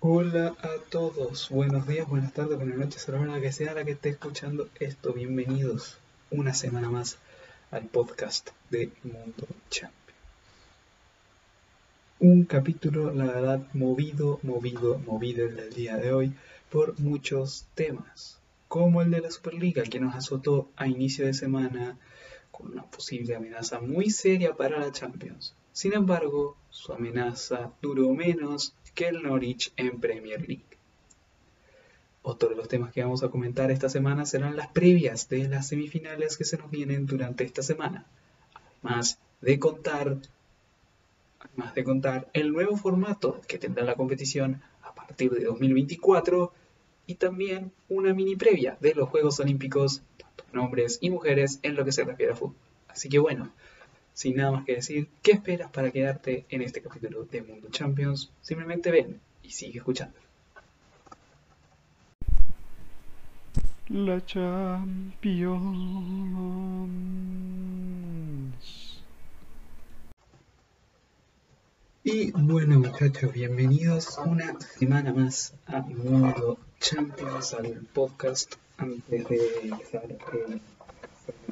Hola a todos, buenos días, buenas tardes, buenas noches, a la que sea la que esté escuchando esto. Bienvenidos una semana más al podcast de Mundo Champion. Un capítulo, la verdad, movido, movido, movido el día de hoy por muchos temas, como el de la Superliga que nos azotó a inicio de semana con una posible amenaza muy seria para la Champions. Sin embargo, su amenaza duró menos que el Norwich en Premier League. Otro de los temas que vamos a comentar esta semana serán las previas de las semifinales que se nos vienen durante esta semana. Además de contar, además de contar el nuevo formato que tendrá la competición a partir de 2024 y también una mini previa de los Juegos Olímpicos, tanto en hombres y mujeres en lo que se refiere a fútbol. Así que bueno, sin nada más que decir, ¿qué esperas para quedarte en este capítulo de Mundo Champions? Simplemente ven y sigue escuchando. La Champions. Y bueno muchachos, bienvenidos una semana más a Mundo Champions, al podcast. Antes de empezar el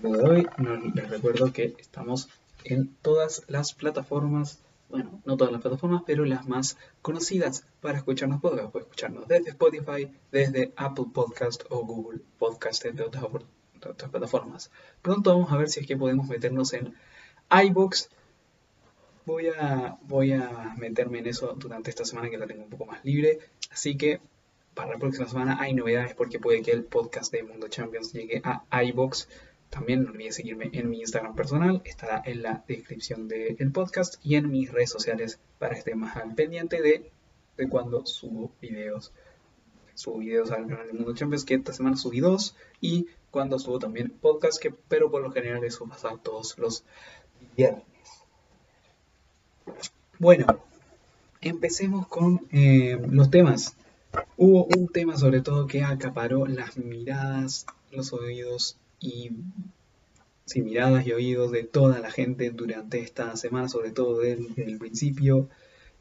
de hoy, les recuerdo que estamos en todas las plataformas, bueno, no todas las plataformas, pero las más conocidas para escucharnos podcast. Puedes escucharnos desde Spotify, desde Apple Podcast o Google Podcast, entre otras, otras plataformas. Pronto vamos a ver si es que podemos meternos en iBox. Voy a, voy a meterme en eso durante esta semana que la tengo un poco más libre. Así que para la próxima semana hay novedades porque puede que el podcast de Mundo Champions llegue a iBox. También no olvides seguirme en mi Instagram personal, estará en la descripción del podcast y en mis redes sociales para que más al pendiente de, de cuando subo videos. Subo videos al canal de Mundo Champions, que esta semana subí dos, y cuando subo también podcast, que, pero por lo general eso pasa todos los viernes. Bueno, empecemos con eh, los temas. Hubo un tema sobre todo que acaparó las miradas, los oídos y sin miradas y oídos de toda la gente durante esta semana, sobre todo desde el principio,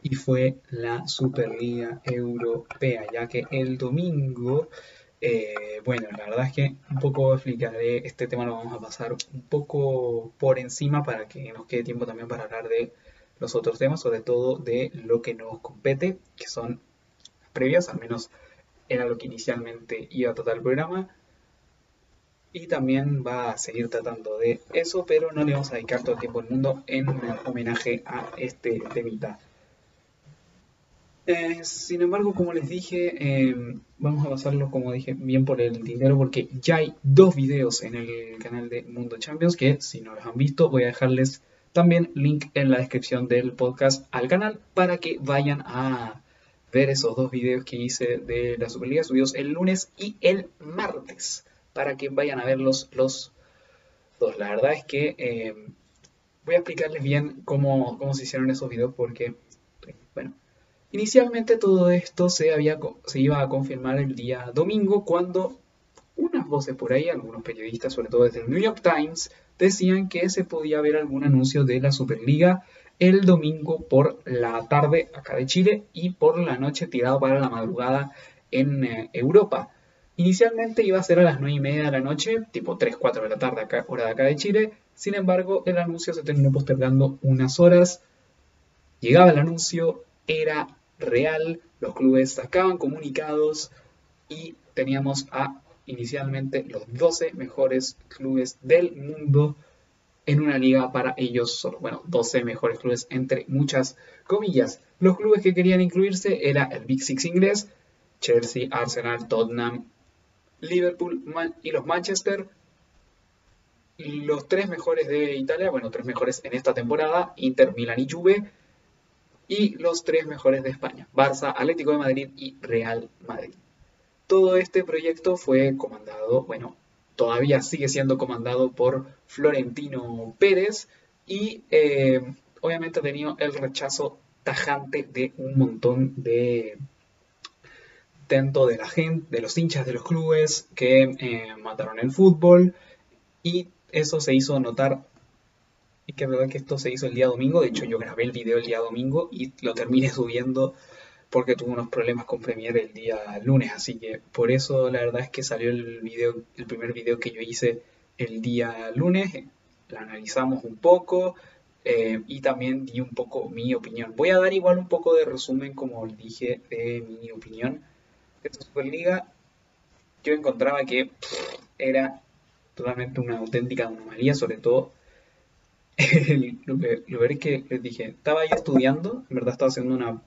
y fue la Superliga Europea, ya que el domingo, eh, bueno, la verdad es que un poco explicaré, este tema lo vamos a pasar un poco por encima para que nos quede tiempo también para hablar de los otros temas, sobre todo de lo que nos compete, que son previas, al menos era lo que inicialmente iba a tratar el programa, y también va a seguir tratando de eso, pero no le vamos a dedicar todo el tiempo del mundo en homenaje a este temita. Eh, sin embargo, como les dije, em, vamos a pasarlo, como dije, bien por el dinero, porque ya hay dos videos en el canal de Mundo Champions, que si no los han visto, voy a dejarles también link en la descripción del podcast al canal para que vayan a ver esos dos videos que hice de la Superliga subidos el lunes y el martes para que vayan a verlos los dos. La verdad es que eh, voy a explicarles bien cómo, se hicieron esos videos porque, bueno, inicialmente todo esto se, había, se iba a confirmar el día domingo cuando unas voces por ahí, algunos periodistas, sobre todo desde el New York Times, decían que se podía ver algún anuncio de la Superliga el domingo por la tarde acá de Chile y por la noche tirado para la madrugada en eh, Europa. Inicialmente iba a ser a las 9 y media de la noche, tipo 3, 4 de la tarde, hora de acá de Chile. Sin embargo, el anuncio se terminó postergando unas horas. Llegaba el anuncio, era real, los clubes sacaban comunicados y teníamos a inicialmente los 12 mejores clubes del mundo en una liga para ellos solo. Bueno, 12 mejores clubes entre muchas comillas. Los clubes que querían incluirse era el Big Six inglés, Chelsea, Arsenal, Tottenham, Liverpool y los Manchester. Los tres mejores de Italia, bueno, tres mejores en esta temporada, Inter, Milan y Juve. Y los tres mejores de España, Barça, Atlético de Madrid y Real Madrid. Todo este proyecto fue comandado, bueno, todavía sigue siendo comandado por Florentino Pérez y eh, obviamente ha tenido el rechazo tajante de un montón de tanto de la gente, de los hinchas de los clubes que eh, mataron el fútbol. Y eso se hizo notar. Y que es verdad que esto se hizo el día domingo, de hecho yo grabé el video el día domingo y lo terminé subiendo porque tuvo unos problemas con Premiere el día lunes, así que por eso la verdad es que salió el video, el primer video que yo hice el día lunes, la analizamos un poco eh, y también di un poco mi opinión. Voy a dar igual un poco de resumen, como dije, de mi opinión esta Superliga. Yo encontraba que era totalmente una auténtica anomalía, sobre todo lo, que, lo que les dije, estaba yo estudiando, en verdad estaba haciendo una,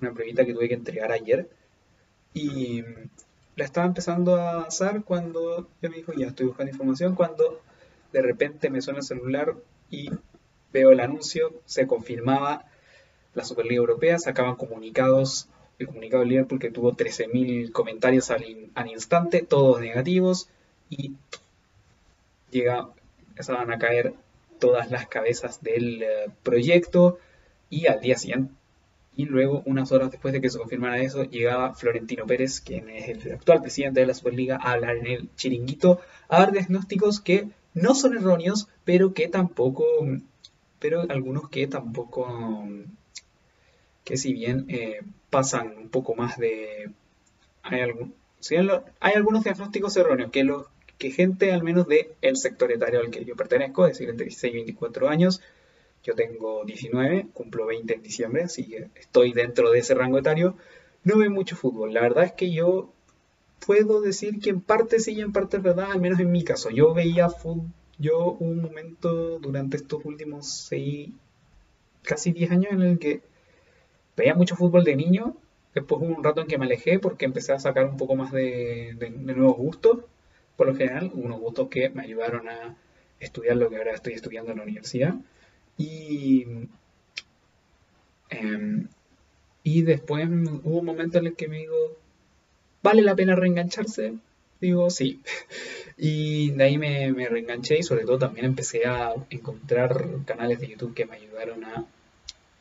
una pruebita que tuve que entregar ayer y la estaba empezando a avanzar cuando yo me dijo, ya estoy buscando información, cuando de repente me suena el celular y veo el anuncio, se confirmaba la Superliga Europea, sacaban comunicados, el comunicado de Liverpool que tuvo 13.000 comentarios al, instante, todos negativos, y llega, empezaban a caer todas las cabezas del eh, proyecto, y al día siguiente, y luego, unas horas después de que se confirmara eso, llegaba Florentino Pérez, quien es el actual presidente de la Superliga, a hablar en el chiringuito, a dar diagnósticos que no son erróneos, pero que tampoco pero algunos que tampoco, que si bien eh, pasan un poco más de... Hay, algún, hay algunos diagnósticos erróneos que, lo, que gente al menos del el sector etario al que yo pertenezco, es decir, entre 16 y 24 años, yo tengo 19, cumplo 20 en diciembre, así que estoy dentro de ese rango etario, no ve mucho fútbol. La verdad es que yo puedo decir que en parte sí y en parte es verdad, al menos en mi caso. Yo veía fútbol yo un momento durante estos últimos seis, casi 10 años en el que veía mucho fútbol de niño. Después hubo un rato en que me alejé porque empecé a sacar un poco más de, nuevos gustos. Por lo general, unos gustos que me ayudaron a estudiar lo que ahora estoy estudiando en la universidad. Y, em, y después hubo un momento en el que me digo, ¿vale la pena reengancharse? Digo, sí. Y de ahí me, me reenganché y sobre todo también empecé a encontrar canales de YouTube que me ayudaron a...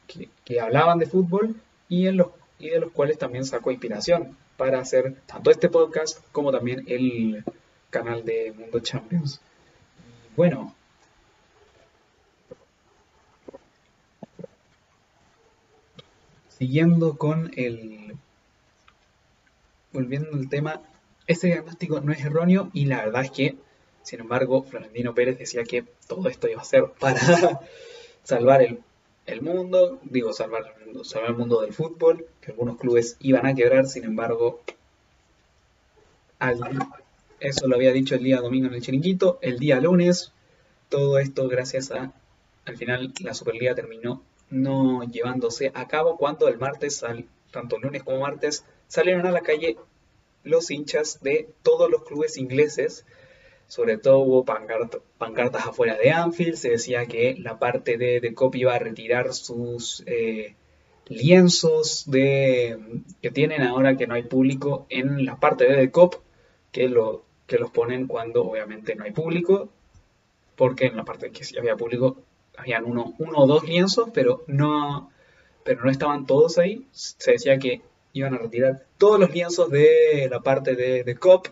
que, hablaban de fútbol y, en los, y de los cuales también saco inspiración para hacer tanto este podcast como también el canal de Mundo Champions. bueno, siguiendo con el... volviendo al tema este diagnóstico no es erróneo y la verdad es que, sin embargo, Florentino Pérez decía que todo esto iba a ser para salvar el, mundo, digo, salvar el mundo, salvar el mundo del fútbol, que algunos clubes iban a quebrar, sin embargo, eso lo había dicho el día domingo en el chiringuito, el día lunes, todo esto gracias a, al final, la Superliga terminó no llevándose a cabo cuando el martes, tanto lunes como martes, salieron a la calle los hinchas de todos los clubes ingleses. Sobre todo hubo pancartas afuera de Anfield. Se decía que la parte de, de COP iba a retirar sus eh, lienzos de, que tienen ahora que no hay público en la parte de The COP, que, lo, que los ponen cuando obviamente no hay público. Porque en la parte que sí había público habían uno, uno o dos lienzos, pero no, pero no estaban todos ahí. Se decía que iban a retirar todos los lienzos de la parte de, COP.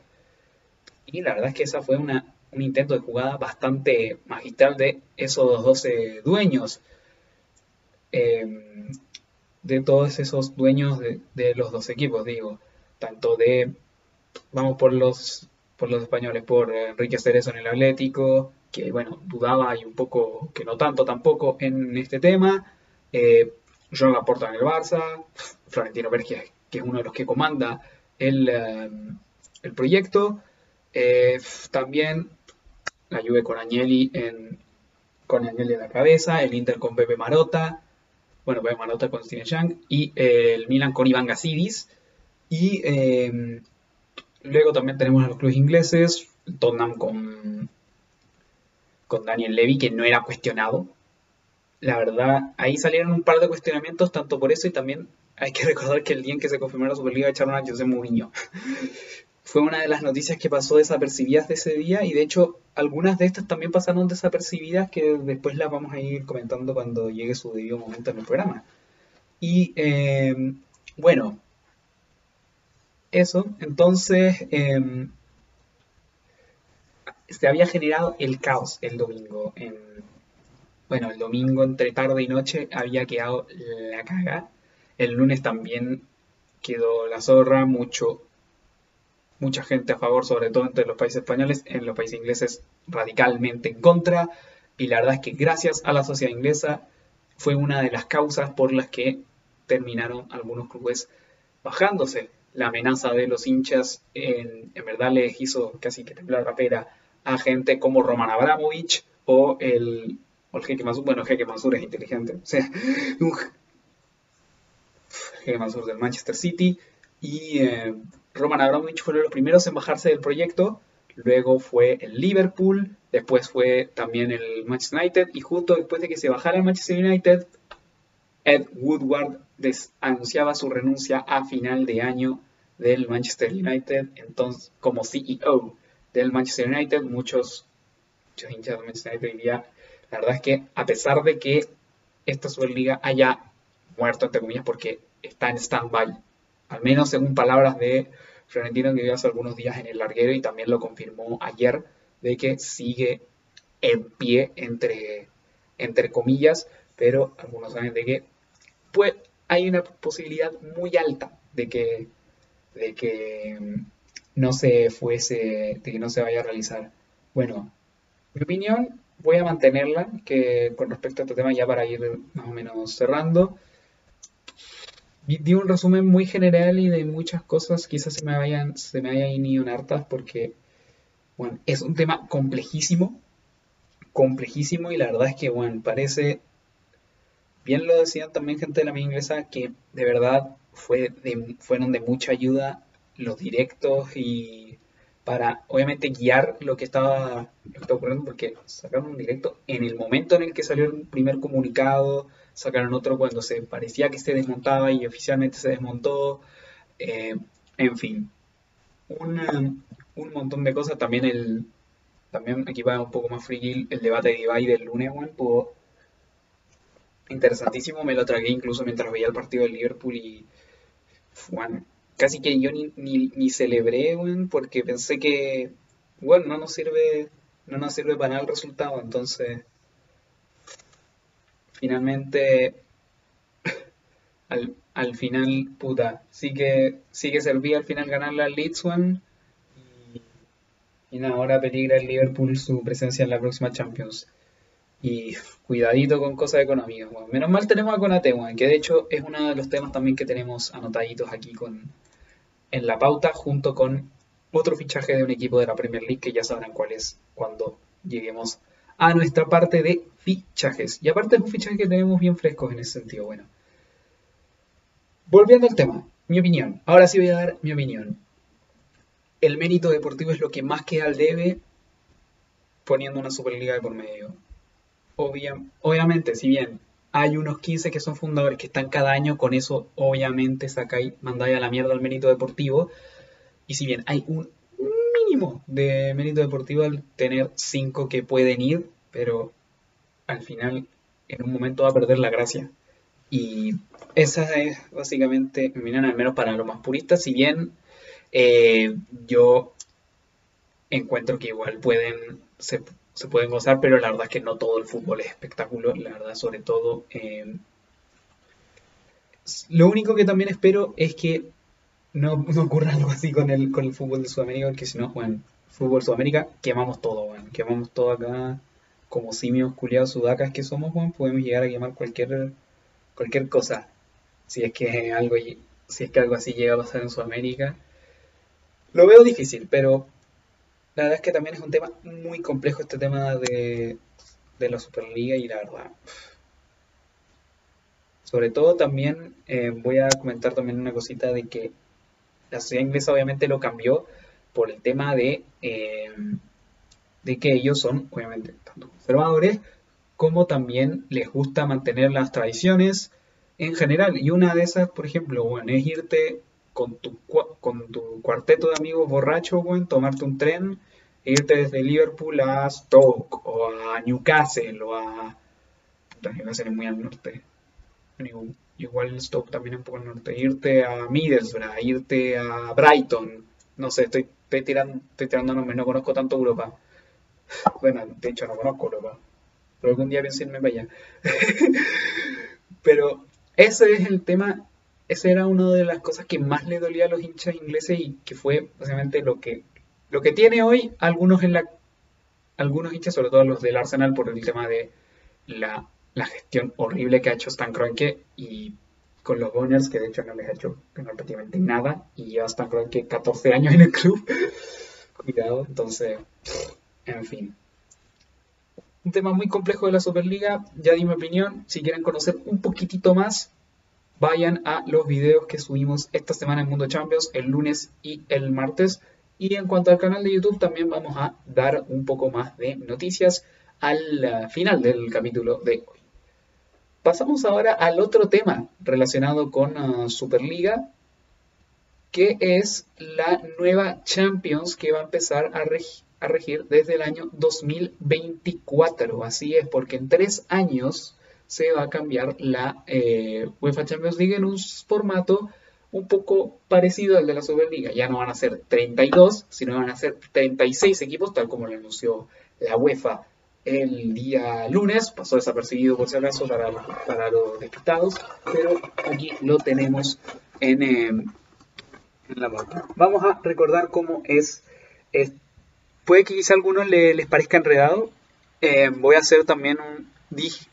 Y la verdad es que esa fue una, un intento de jugada bastante magistral de esos 12 dueños. Em, de todos esos dueños de, los dos equipos, digo. Tanto de, vamos por los, por los españoles, por Enrique Cerezo en el Atlético, que bueno, dudaba y un poco, que no tanto tampoco en este tema. Eh, Joan en el Barça, Florentino Pérez, que es uno de los que comanda el, eh, proyecto. Eh, también la Juve con Agnelli en, con Agnelli en la cabeza, el Inter con Pepe Marota, bueno, Pepe Marota con Steven Young, y eh, el Milan con Iván Gasidis. Y luego también tenemos a los clubes ingleses, Tottenham con, con Daniel Levy, que no era cuestionado. La verdad, ahí salieron un par de cuestionamientos, tanto por eso y también hay que recordar que el día en que se confirmó la Superliga echaron a José Mourinho. Fue una de las noticias que pasó desapercibidas de ese día y de hecho algunas de estas también pasaron desapercibidas que después las vamos a ir comentando cuando llegue su debido momento en el programa. Y em, bueno, eso, entonces em, se había generado el caos el domingo. En, bueno, el domingo entre tarde y noche había quedado la caga el lunes también quedó la zorra, mucho, mucha gente a favor, sobre todo entre los países españoles, en los países ingleses radicalmente en contra, y la verdad es que gracias a la sociedad inglesa fue una de las causas por las que terminaron algunos clubes bajándose. La amenaza de los hinchas en, verdad les hizo casi que temblar la pera a gente como Roman Abramovich o el, o el Jeque Masur. Bueno, Jeque Masur es inteligente. O sea, un Jeque Masur del Manchester City. Y eh, Roman Abramovich fueron los primeros en bajarse del proyecto. Luego fue el Liverpool. Después fue también el Manchester United. Y justo después de que se bajara el Manchester United, Ed Woodward anunciaba su renuncia a final de año del Manchester United, entonces como CEO del Manchester United, muchos, muchos hinchas del Manchester United dirían, la verdad es que a pesar de que esta Superliga haya muerto, entre comillas, porque está en stand-by, al menos según palabras de Florentino que vivió hace algunos días en el larguero y también lo confirmó ayer, de que sigue en pie entre, entre comillas, pero algunos saben de que pues hay una posibilidad muy alta de que, de que mm, no se fuese, de que no se vaya a realizar. Bueno, mi opinión voy a mantenerla, que con respecto a este tema ya para ir más o menos cerrando. Di un resumen muy general y de muchas cosas quizás se me vayan, se me hayan ido hartas porque, bueno, es un tema complejísimo, complejísimo y la verdad es que, bueno, parece bien lo decían también gente de la mía inglesa, que de verdad fue fueron de mucha ayuda los directos y para obviamente guiar lo que estaba, ocurriendo, porque sacaron un directo en el momento en el que salió el primer comunicado, sacaron otro cuando se parecía que se desmontaba y oficialmente se desmontó, eh, en fin, un montón de cosas, también el, también aquí va un poco más frigil, el debate de Ibai del lunes, bueno, interesantísimo, me lo tragué incluso mientras veía el partido del Liverpool y bueno, casi que yo ni, ni, celebré, porque pensé que, bueno, no nos sirve, no nos sirve para nada el resultado, entonces finalmente al, al final, puta, sí que, servía al final ganarle al Leeds, one, y, y ahora peligra el Liverpool su presencia en la próxima Champions. Y cuidadito con cosas económicas, Menos mal tenemos a Conate, que de hecho es uno de los temas también que tenemos anotaditos aquí con, en la pauta, junto con otro fichaje de un equipo de la Premier League que ya sabrán cuál es cuando lleguemos a nuestra parte de fichajes. Y aparte es un fichaje que tenemos bien frescos en ese sentido, bueno. Volviendo al tema, mi opinión. Ahora sí voy a dar mi opinión. El mérito deportivo es lo que más queda al debe poniendo una Superliga de por medio obviamente, si bien hay unos 15 que son fundadores que están cada año, con eso obviamente sacáis, mandáis a la mierda el mérito deportivo. Y si bien hay un de mérito deportivo al tener 5 que pueden ir, pero al final en un momento va a perder la gracia. Y esa es básicamente mi al menos para los más puristas. Si bien eh, yo encuentro que igual pueden, se pueden gozar, pero la verdad es que no todo el fútbol es espectáculo, la verdad sobre todo. Em, lo único que también espero es que no, no, ocurra algo así con el, con el fútbol de Sudamérica, porque si no, bueno, fútbol Sudamérica, quemamos todo, bueno, quemamos todo acá, como simios culiados sudacas que somos, bueno, podemos llegar a quemar cualquier, cualquier cosa, si es que algo, si es que algo así llega a pasar en Sudamérica. Lo veo difícil, pero la verdad es que también es un tema muy complejo este tema de, la Superliga y la verdad. Sobre todo también eh, voy a comentar también una cosita de que la sociedad inglesa obviamente lo cambió por el tema de, eh, de que ellos son obviamente tanto conservadores como también les gusta mantener las tradiciones en general. Y una de esas, por ejemplo, bueno, es irte con tu, con tu cuarteto de amigos borrachos, bueno, tomarte un tren, e irte desde Liverpool a Stoke o a Newcastle o a... Newcastle es muy al norte. Igual Stoke también un poco al norte. Irte a Middlesbrough, irte a Brighton. No sé, estoy, estoy, tirando, estoy tirando nombres, no conozco tanto Europa. Bueno, de hecho no conozco Europa. Pero algún día pienso irme para allá. Pero ese es el tema esa era una de las cosas que más le dolía a los hinchas ingleses y que fue básicamente lo que, lo que tiene hoy algunos en la algunos hinchas, sobre todo los del Arsenal, por el tema de la, gestión horrible que ha hecho Stan Kroenke y con los Gunners, que de hecho no les ha hecho prácticamente nada, y lleva Stan Kroenke 14 años en el club. Cuidado, entonces, en fin. Un tema muy complejo de la Superliga, ya di mi opinión. Si quieren conocer un poquitito más, vayan a los videos que subimos esta semana en Mundo Champions, el lunes y el martes. Y en cuanto al canal de YouTube, también vamos a dar un poco más de noticias al eh, final del capítulo de hoy. Pasamos ahora al otro tema relacionado con uh, Superliga, que es la nueva Champions que va a empezar a, regir desde el año 2024. Así es, porque en tres años se va a cambiar la eh, UEFA Champions League en un formato un poco parecido al de la Superliga. Ya no van a ser 32, sino van a ser 36 equipos, tal como lo anunció la UEFA el día lunes. Pasó desapercibido por si acaso para, para los despistados, pero aquí lo tenemos en, em, en la marca. Vamos a recordar cómo es. puede que quizá a algunos les parezca enredado. Em, voy a hacer también un.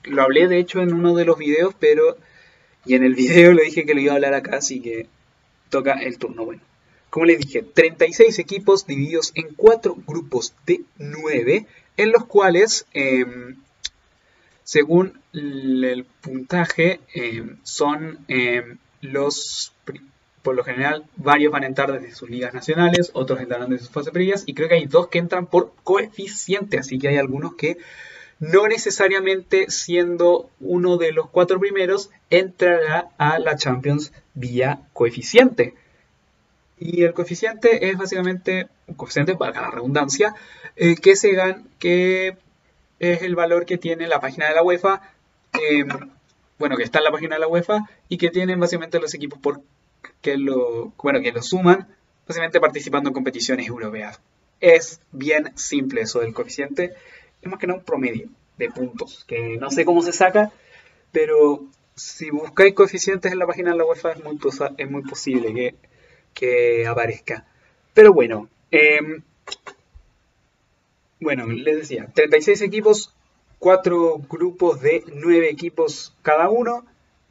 lo hablé de hecho en uno de los videos, pero y en el video le dije que lo iba a hablar acá, así que toca el turno. Bueno, como les dije, 36 equipos divididos en 4 grupos de 9, en los cuales, em, según el puntaje, em, son em, los, por lo general, varios van a entrar desde sus ligas nacionales, otros entrarán desde sus fases previas, y creo que hay dos que entran por coeficiente, así que hay algunos que no necesariamente siendo uno de los cuatro primeros, entrará a la Champions vía coeficiente. Y el coeficiente es básicamente un coeficiente, para la redundancia, eh, que se gana, que es el valor que tiene la página de la UEFA, em, bueno, que está en la página de la UEFA y que tienen básicamente los equipos por que lo, bueno, que lo suman, básicamente participando en competiciones europeas. Es bien simple eso del coeficiente es más que nada un promedio de puntos, que no sé cómo se saca, pero si buscáis coeficientes en la página de la UEFA es muy, es muy posible que, que, aparezca. Pero bueno, em, bueno, les decía, 36 equipos, 4 grupos de 9 equipos cada uno.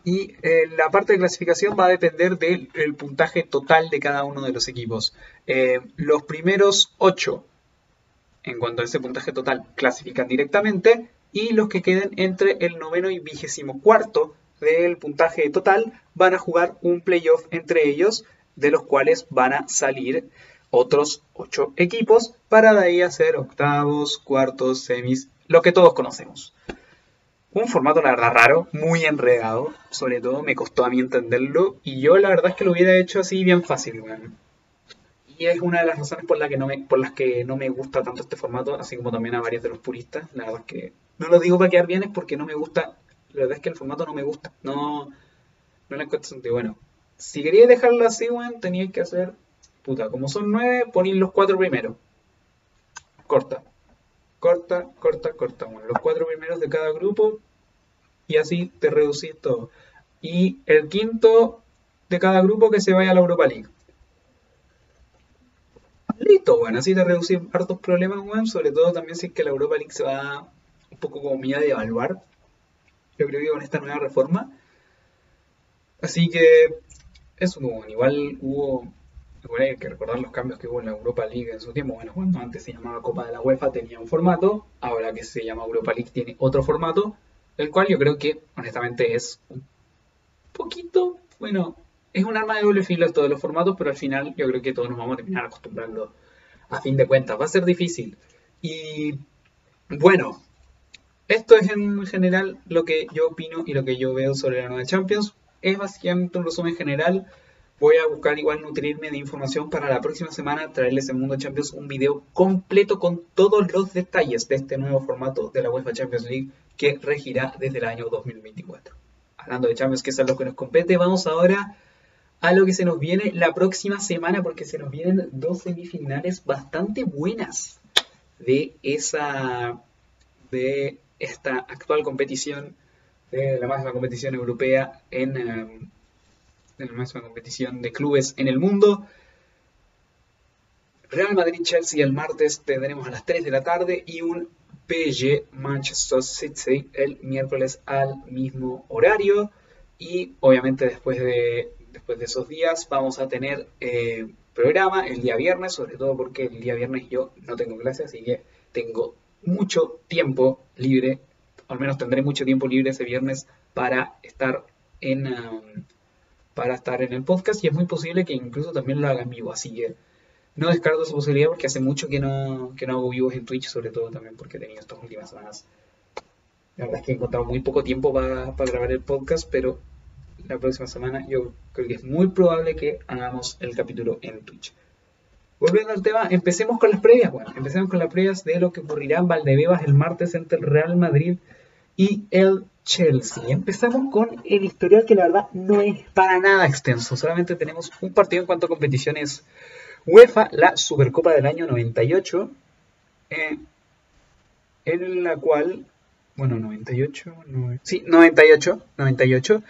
Y eh, la parte de clasificación va a depender del puntaje total de cada uno de los equipos. Eh, los primeros 8 en cuanto a ese puntaje total clasifican directamente y los que queden entre el noveno y vigésimo cuarto del puntaje total van a jugar un playoff entre ellos de los cuales van a salir otros ocho equipos para de ahí hacer octavos, cuartos, semis, lo que todos conocemos. Un formato la verdad raro, muy enredado, sobre todo me costó a mí entenderlo y yo la verdad es que lo hubiera hecho así bien fácil. Y es una de las razones por, la que no me, por las que no me gusta tanto este formato, así como también a varios de los puristas. La verdad es que no lo digo para quedar bien, es porque no me gusta. La verdad es que el formato no me gusta. No, no le encuentro sentido. Bueno, si quería dejarlo así, bueno, teníais que hacer. Puta, como son nueve, ponéis los cuatro primeros. Corta. Corta, corta, corta. Bueno, los cuatro primeros de cada grupo. Y así te reducís todo. Y el quinto de cada grupo que se vaya a la Europa League. Listo, bueno, así te reducir hartos problemas, bueno, sobre todo también si es que la Europa League se va un poco como mía de evaluar. Yo creo que con esta nueva reforma. Así que eso, bueno, igual hubo, igual hay que recordar los cambios que hubo en la Europa League en su tiempo. Bueno, cuando antes se llamaba Copa de la UEFA tenía un formato, ahora que se llama Europa League tiene otro formato, el cual yo creo que honestamente es un poquito, bueno, es un arma de doble filo todos los formatos, pero al final yo creo que todos nos vamos a terminar acostumbrando a fin de cuentas. Va a ser difícil. Y bueno, esto es en general lo que yo opino y lo que yo veo sobre la nueva Champions. Es básicamente un resumen general. Voy a buscar igual nutrirme de información para la próxima semana traerles en Mundo Champions un video completo con todos los detalles de este nuevo formato de la UEFA Champions League que regirá desde el año 2024. Hablando de Champions, que es lo que nos compete, vamos ahora a lo que se nos viene la próxima semana, porque se nos vienen dos semifinales bastante buenas de esa de esta actual competición, de la máxima competición europea en, em, de la máxima competición de clubes en el mundo. Real Madrid-Chelsea el martes tendremos a las 3 de la tarde y un PSG Manchester City el miércoles al mismo horario. Y obviamente después de, después de esos días vamos a tener eh, programa el día viernes, sobre todo porque el día viernes yo no tengo clase, así que tengo mucho tiempo libre, al menos tendré mucho tiempo libre ese viernes para estar en, um, para estar en el podcast y es muy posible que incluso también lo haga en vivo, así que no descarto esa posibilidad porque hace mucho que no, que no hago vivos en Twitch, sobre todo también porque he tenido estas últimas semanas. La verdad es que he encontrado muy poco tiempo para, grabar el podcast, pero la próxima semana yo creo que es muy probable que hagamos el capítulo en Twitch. Volviendo al tema, empecemos con las previas. Bueno, empecemos con las previas de lo que ocurrirá en Valdebebas el martes entre el Real Madrid y el Chelsea. Empezamos con el historial que la verdad no es para nada extenso. Solamente tenemos un partido en cuanto a competiciones UEFA, la Supercopa del año 98, eh, en la cual, bueno, 98, sí, 98, 98,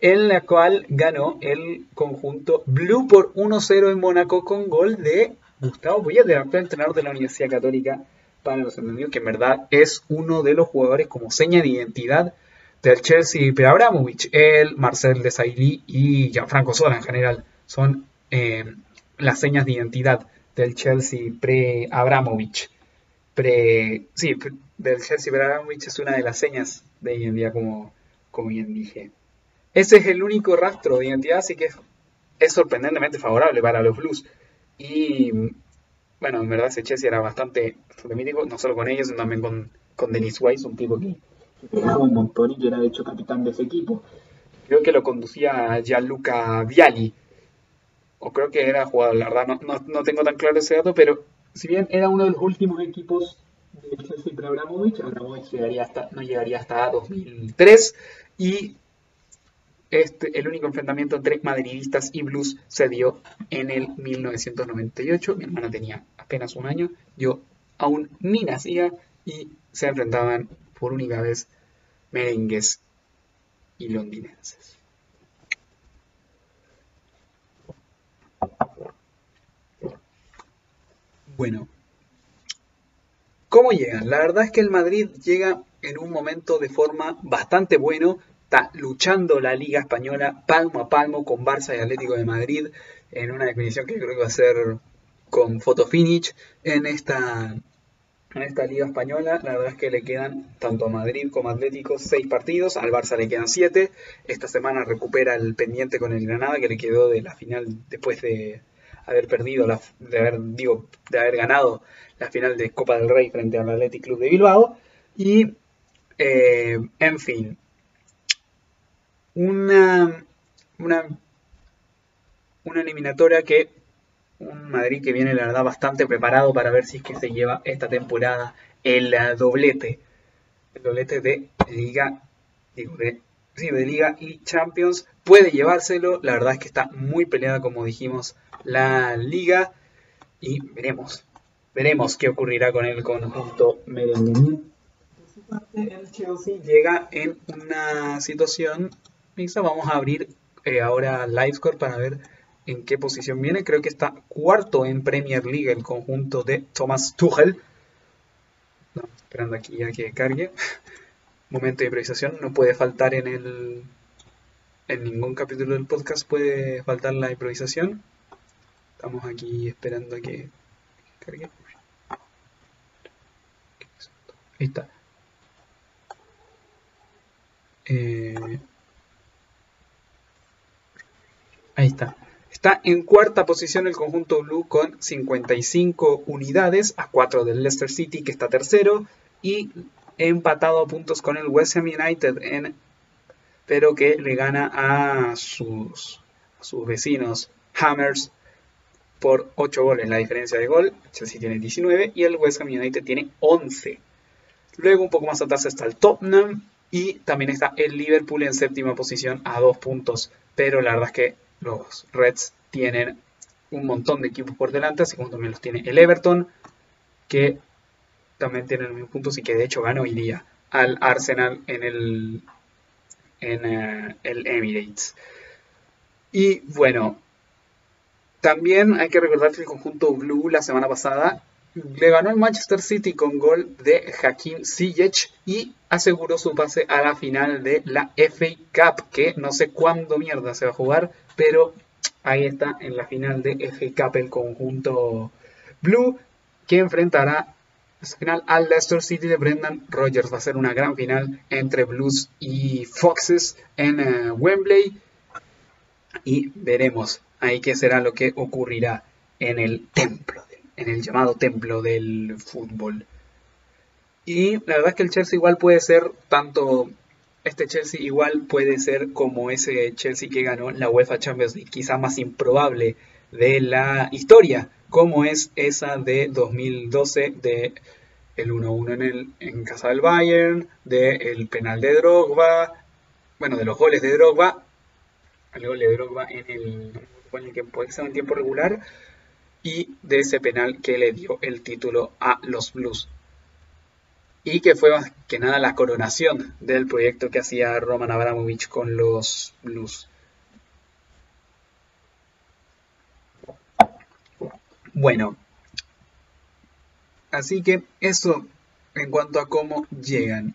en la cual ganó el conjunto Blue por 1-0 en Mónaco con gol de Gustavo Poyet, el actual entrenador de la Universidad Católica para los entendidos, que en verdad es uno de los jugadores como seña de identidad del Chelsea pre-Abramovich. Él, Marcel Desailly y Gianfranco Sola en general son eh, las señas de identidad del Chelsea pre-Abramovich. Pre, sí, del Chelsea pre-Abramovich es una de las señas de identidad, como, como bien dije. Ese es el único rastro de identidad, así que es, sorprendentemente favorable para los Blues. Y bueno, en verdad ese Chelsea era bastante, no solo con ellos, sino también con, con Dennis Weiss, un tipo que, que un montón y que era de hecho capitán de ese equipo. Creo que lo conducía Gianluca Viali, o creo que era jugador, la verdad no, no, tengo tan claro ese dato, pero si bien era uno de los últimos equipos de Chelsea para Abramovich, Abramovich llegaría hasta, no llegaría hasta 2003 y este, el único enfrentamiento entre madridistas y blues se dio en el 1998. Mi hermana tenía apenas un año, yo aún ni nacía y se enfrentaban por única vez merengues y londinenses. Bueno, ¿cómo llegan? La verdad es que el Madrid llega en un momento de forma bastante bueno, está luchando la Liga Española palmo a palmo con Barça y Atlético de Madrid en una definición que creo que va a ser con photo finish en esta, en esta Liga Española. La verdad es que le quedan tanto a Madrid como a Atlético seis partidos, al Barça le quedan siete. Esta semana recupera el pendiente con el Granada que le quedó de la final después de haber perdido, la, de haber, digo, de haber ganado la final de Copa del Rey frente al Athletic Club de Bilbao. Y, eh, en fin, una, una, una eliminatoria que un Madrid que viene la verdad bastante preparado para ver si es que se lleva esta temporada el doblete. El doblete de Liga, de, sí, de Liga y Champions. Puede llevárselo, la verdad es que está muy peleada como dijimos la Liga y veremos, veremos qué ocurrirá con el conjunto merengue. El Chelsea llega en una situación Vamos a abrir eh, ahora Livescore para ver en qué posición viene. Creo que está cuarto en Premier League el conjunto de Thomas Tuchel. esperando aquí ya que cargue. Momento de improvisación. No puede faltar en el... En ningún capítulo del podcast puede faltar la improvisación. Estamos aquí esperando a que cargue. Ahí está. Eh, Ahí está. Está en cuarta posición el conjunto blue con 55 unidades, a 4 del Leicester City que está tercero y empatado a puntos con el West Ham United, pero que le gana a sus, sus vecinos Hammers por 8 goles la diferencia de gol. Chelsea tiene 19 y el West Ham United tiene 11. Luego un poco más atrás está el Tottenham y también está el Liverpool en séptima posición a 2 puntos. Pero la verdad es que los Reds tienen un montón de equipos por delante, así como también los tiene el Everton, que también tiene los mismos puntos y que de hecho ganó hoy día al Arsenal en el, en, eh, el Emirates. Y bueno, también hay que recordar que el conjunto Blue la semana pasada le ganó al Manchester City con gol de Hakim Ziyech y aseguró su pase a la final de la FA Cup, que no sé cuándo mierda se va a jugar, pero ahí está en la final de FA Cup el conjunto Blue, que enfrentará final al Leicester City de Brendan Rodgers. Va a ser una gran final entre Blues y Foxes en eh, Wembley. Y veremos ahí qué será lo que ocurrirá en el templo en el llamado templo del fútbol. Y la verdad es que el Chelsea igual puede ser tanto, este Chelsea igual puede ser como ese Chelsea que ganó la UEFA Champions League, quizá más improbable de la historia, como es esa de 2012 de el 1-1 en, el, en casa del Bayern, del penal de Drogba, bueno, de los goles de Drogba, el gol de Drogba en el, en el tiempo, en tiempo regular, y de ese penal que le dio el título a los Blues. Y que fue más que nada la coronación del proyecto que hacía Roman Abramovich con los Blues. Bueno, así que eso en cuanto a cómo llegan.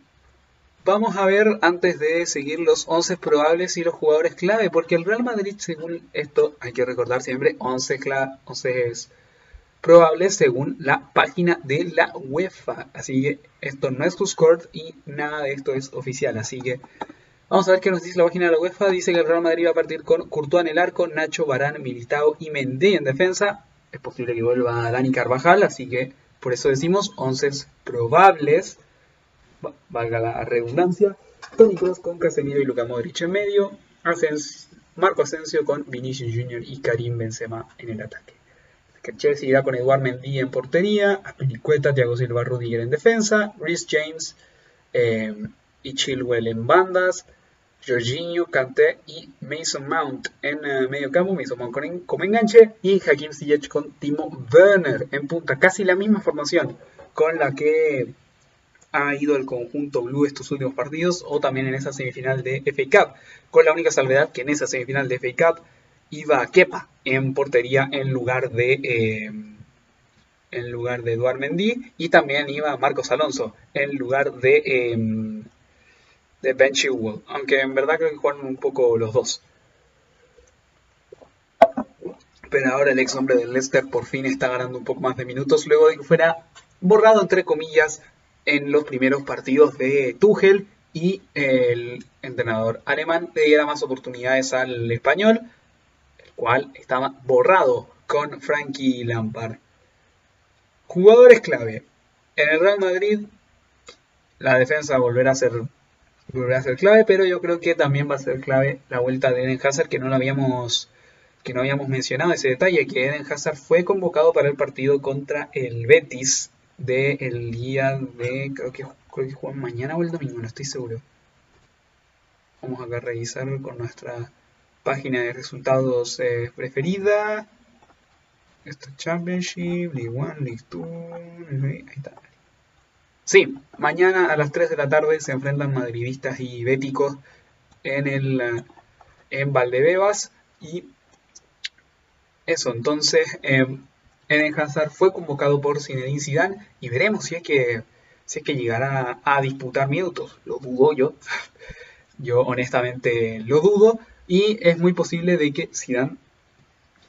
Vamos a ver antes de seguir los 11 probables y los jugadores clave, porque el Real Madrid, según esto, hay que recordar siempre 11, 11 probables según la página de la UEFA. Así que esto no es score y nada de esto es oficial. Así que vamos a ver qué nos dice la página de la UEFA. Dice que el Real Madrid va a partir con Courtois en el arco, Nacho, Barán, Militao y Mendy en defensa. Es posible que vuelva Dani Carvajal, así que por eso decimos 11 probables valga la redundancia, Tony Kroos con Casemiro y Luka Modric en medio, Marco Asensio con Vinicius Jr. y Karim Benzema en el ataque. Chelsea irá con Eduard Mendy en portería, Aspilicueta, Thiago Silva, Rudiger en defensa, Rhys James eh, y Chilwell en bandas, Jorginho, Kanté y Mason Mount en uh, medio campo, Mason Mount como enganche y Hakim Ziyech con Timo Werner en punta, casi la misma formación con la que ha ido el conjunto blue estos últimos partidos o también en esa semifinal de FA Cup, con la única salvedad que en esa semifinal de FA Cup iba Kepa en portería en lugar de eh, en lugar de Eduard Mendy y también iba Marcos Alonso en lugar de eh, de Ben Chilwell, aunque en verdad creo que juegan un poco los dos. Pero ahora el ex hombre del Leicester por fin está ganando un poco más de minutos luego de que fuera borrado entre comillas en los primeros partidos de Tuchel y el entrenador alemán le diera más oportunidades al español, el cual estaba borrado con Frankie Lampard. Jugadores clave. En el Real Madrid la defensa volverá a ser volverá a ser clave, pero yo creo que también va a ser clave la vuelta de Eden Hazard que no lo habíamos que no habíamos mencionado ese detalle que Eden Hazard fue convocado para el partido contra el Betis del día de. Creo que, creo que juegan mañana o el domingo, no estoy seguro. Vamos acá a revisar con nuestra página de resultados eh, preferida. Esto Championship, League One, League 2. Ahí está. Sí, mañana a las 3 de la tarde se enfrentan madridistas y béticos en el en Valdebebas y eso, entonces em, Eden Hazard fue convocado por Zinedine Zidane y veremos si es que, si es que llegará a disputar minutos. Lo dudo yo. Yo honestamente lo dudo y es muy posible de que Zidane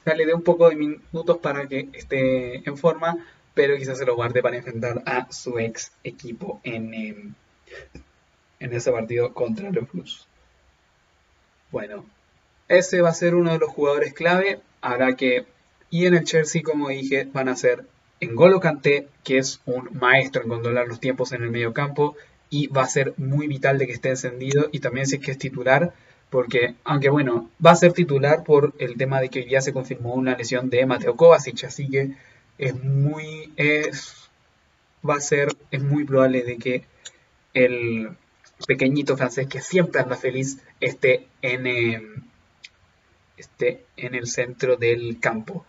le dé un poco de minutos para que esté en forma, pero quizás se lo guarde para enfrentar a su ex equipo en, em, en ese partido contra los Blues. Bueno, ese va a ser uno de los jugadores clave. Habrá que y en el Chelsea, como dije, van a ser N'Golo Kanté, que es un maestro en controlar los tiempos en el medio campo y va a ser muy vital de que esté encendido y también si es que es titular, porque aunque bueno, va a ser titular por el tema de que ya se confirmó una lesión de Mateo Kovacic, así que es muy es va a ser es muy probable de que el pequeñito francés que siempre anda feliz esté en eh, esté en el centro del campo.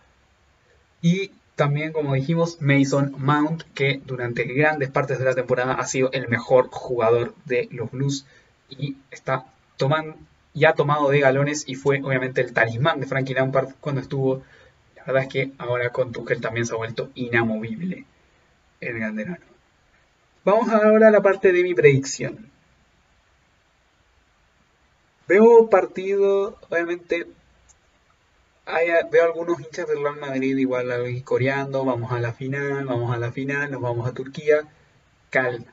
Y también, como dijimos, Mason Mount, que durante grandes partes de la temporada ha sido el mejor jugador de los Blues y está tomando ha tomado de galones y fue obviamente el talismán de Frankie Lampard cuando estuvo. La verdad es que ahora con Tuchel también se ha vuelto inamovible el ganderano. Vamos ahora a la parte de mi predicción. Veo partido, obviamente, veo algunos hinchas del Real Madrid igual ahí coreando, vamos a la final, vamos a la final, nos vamos a Turquía. Calma.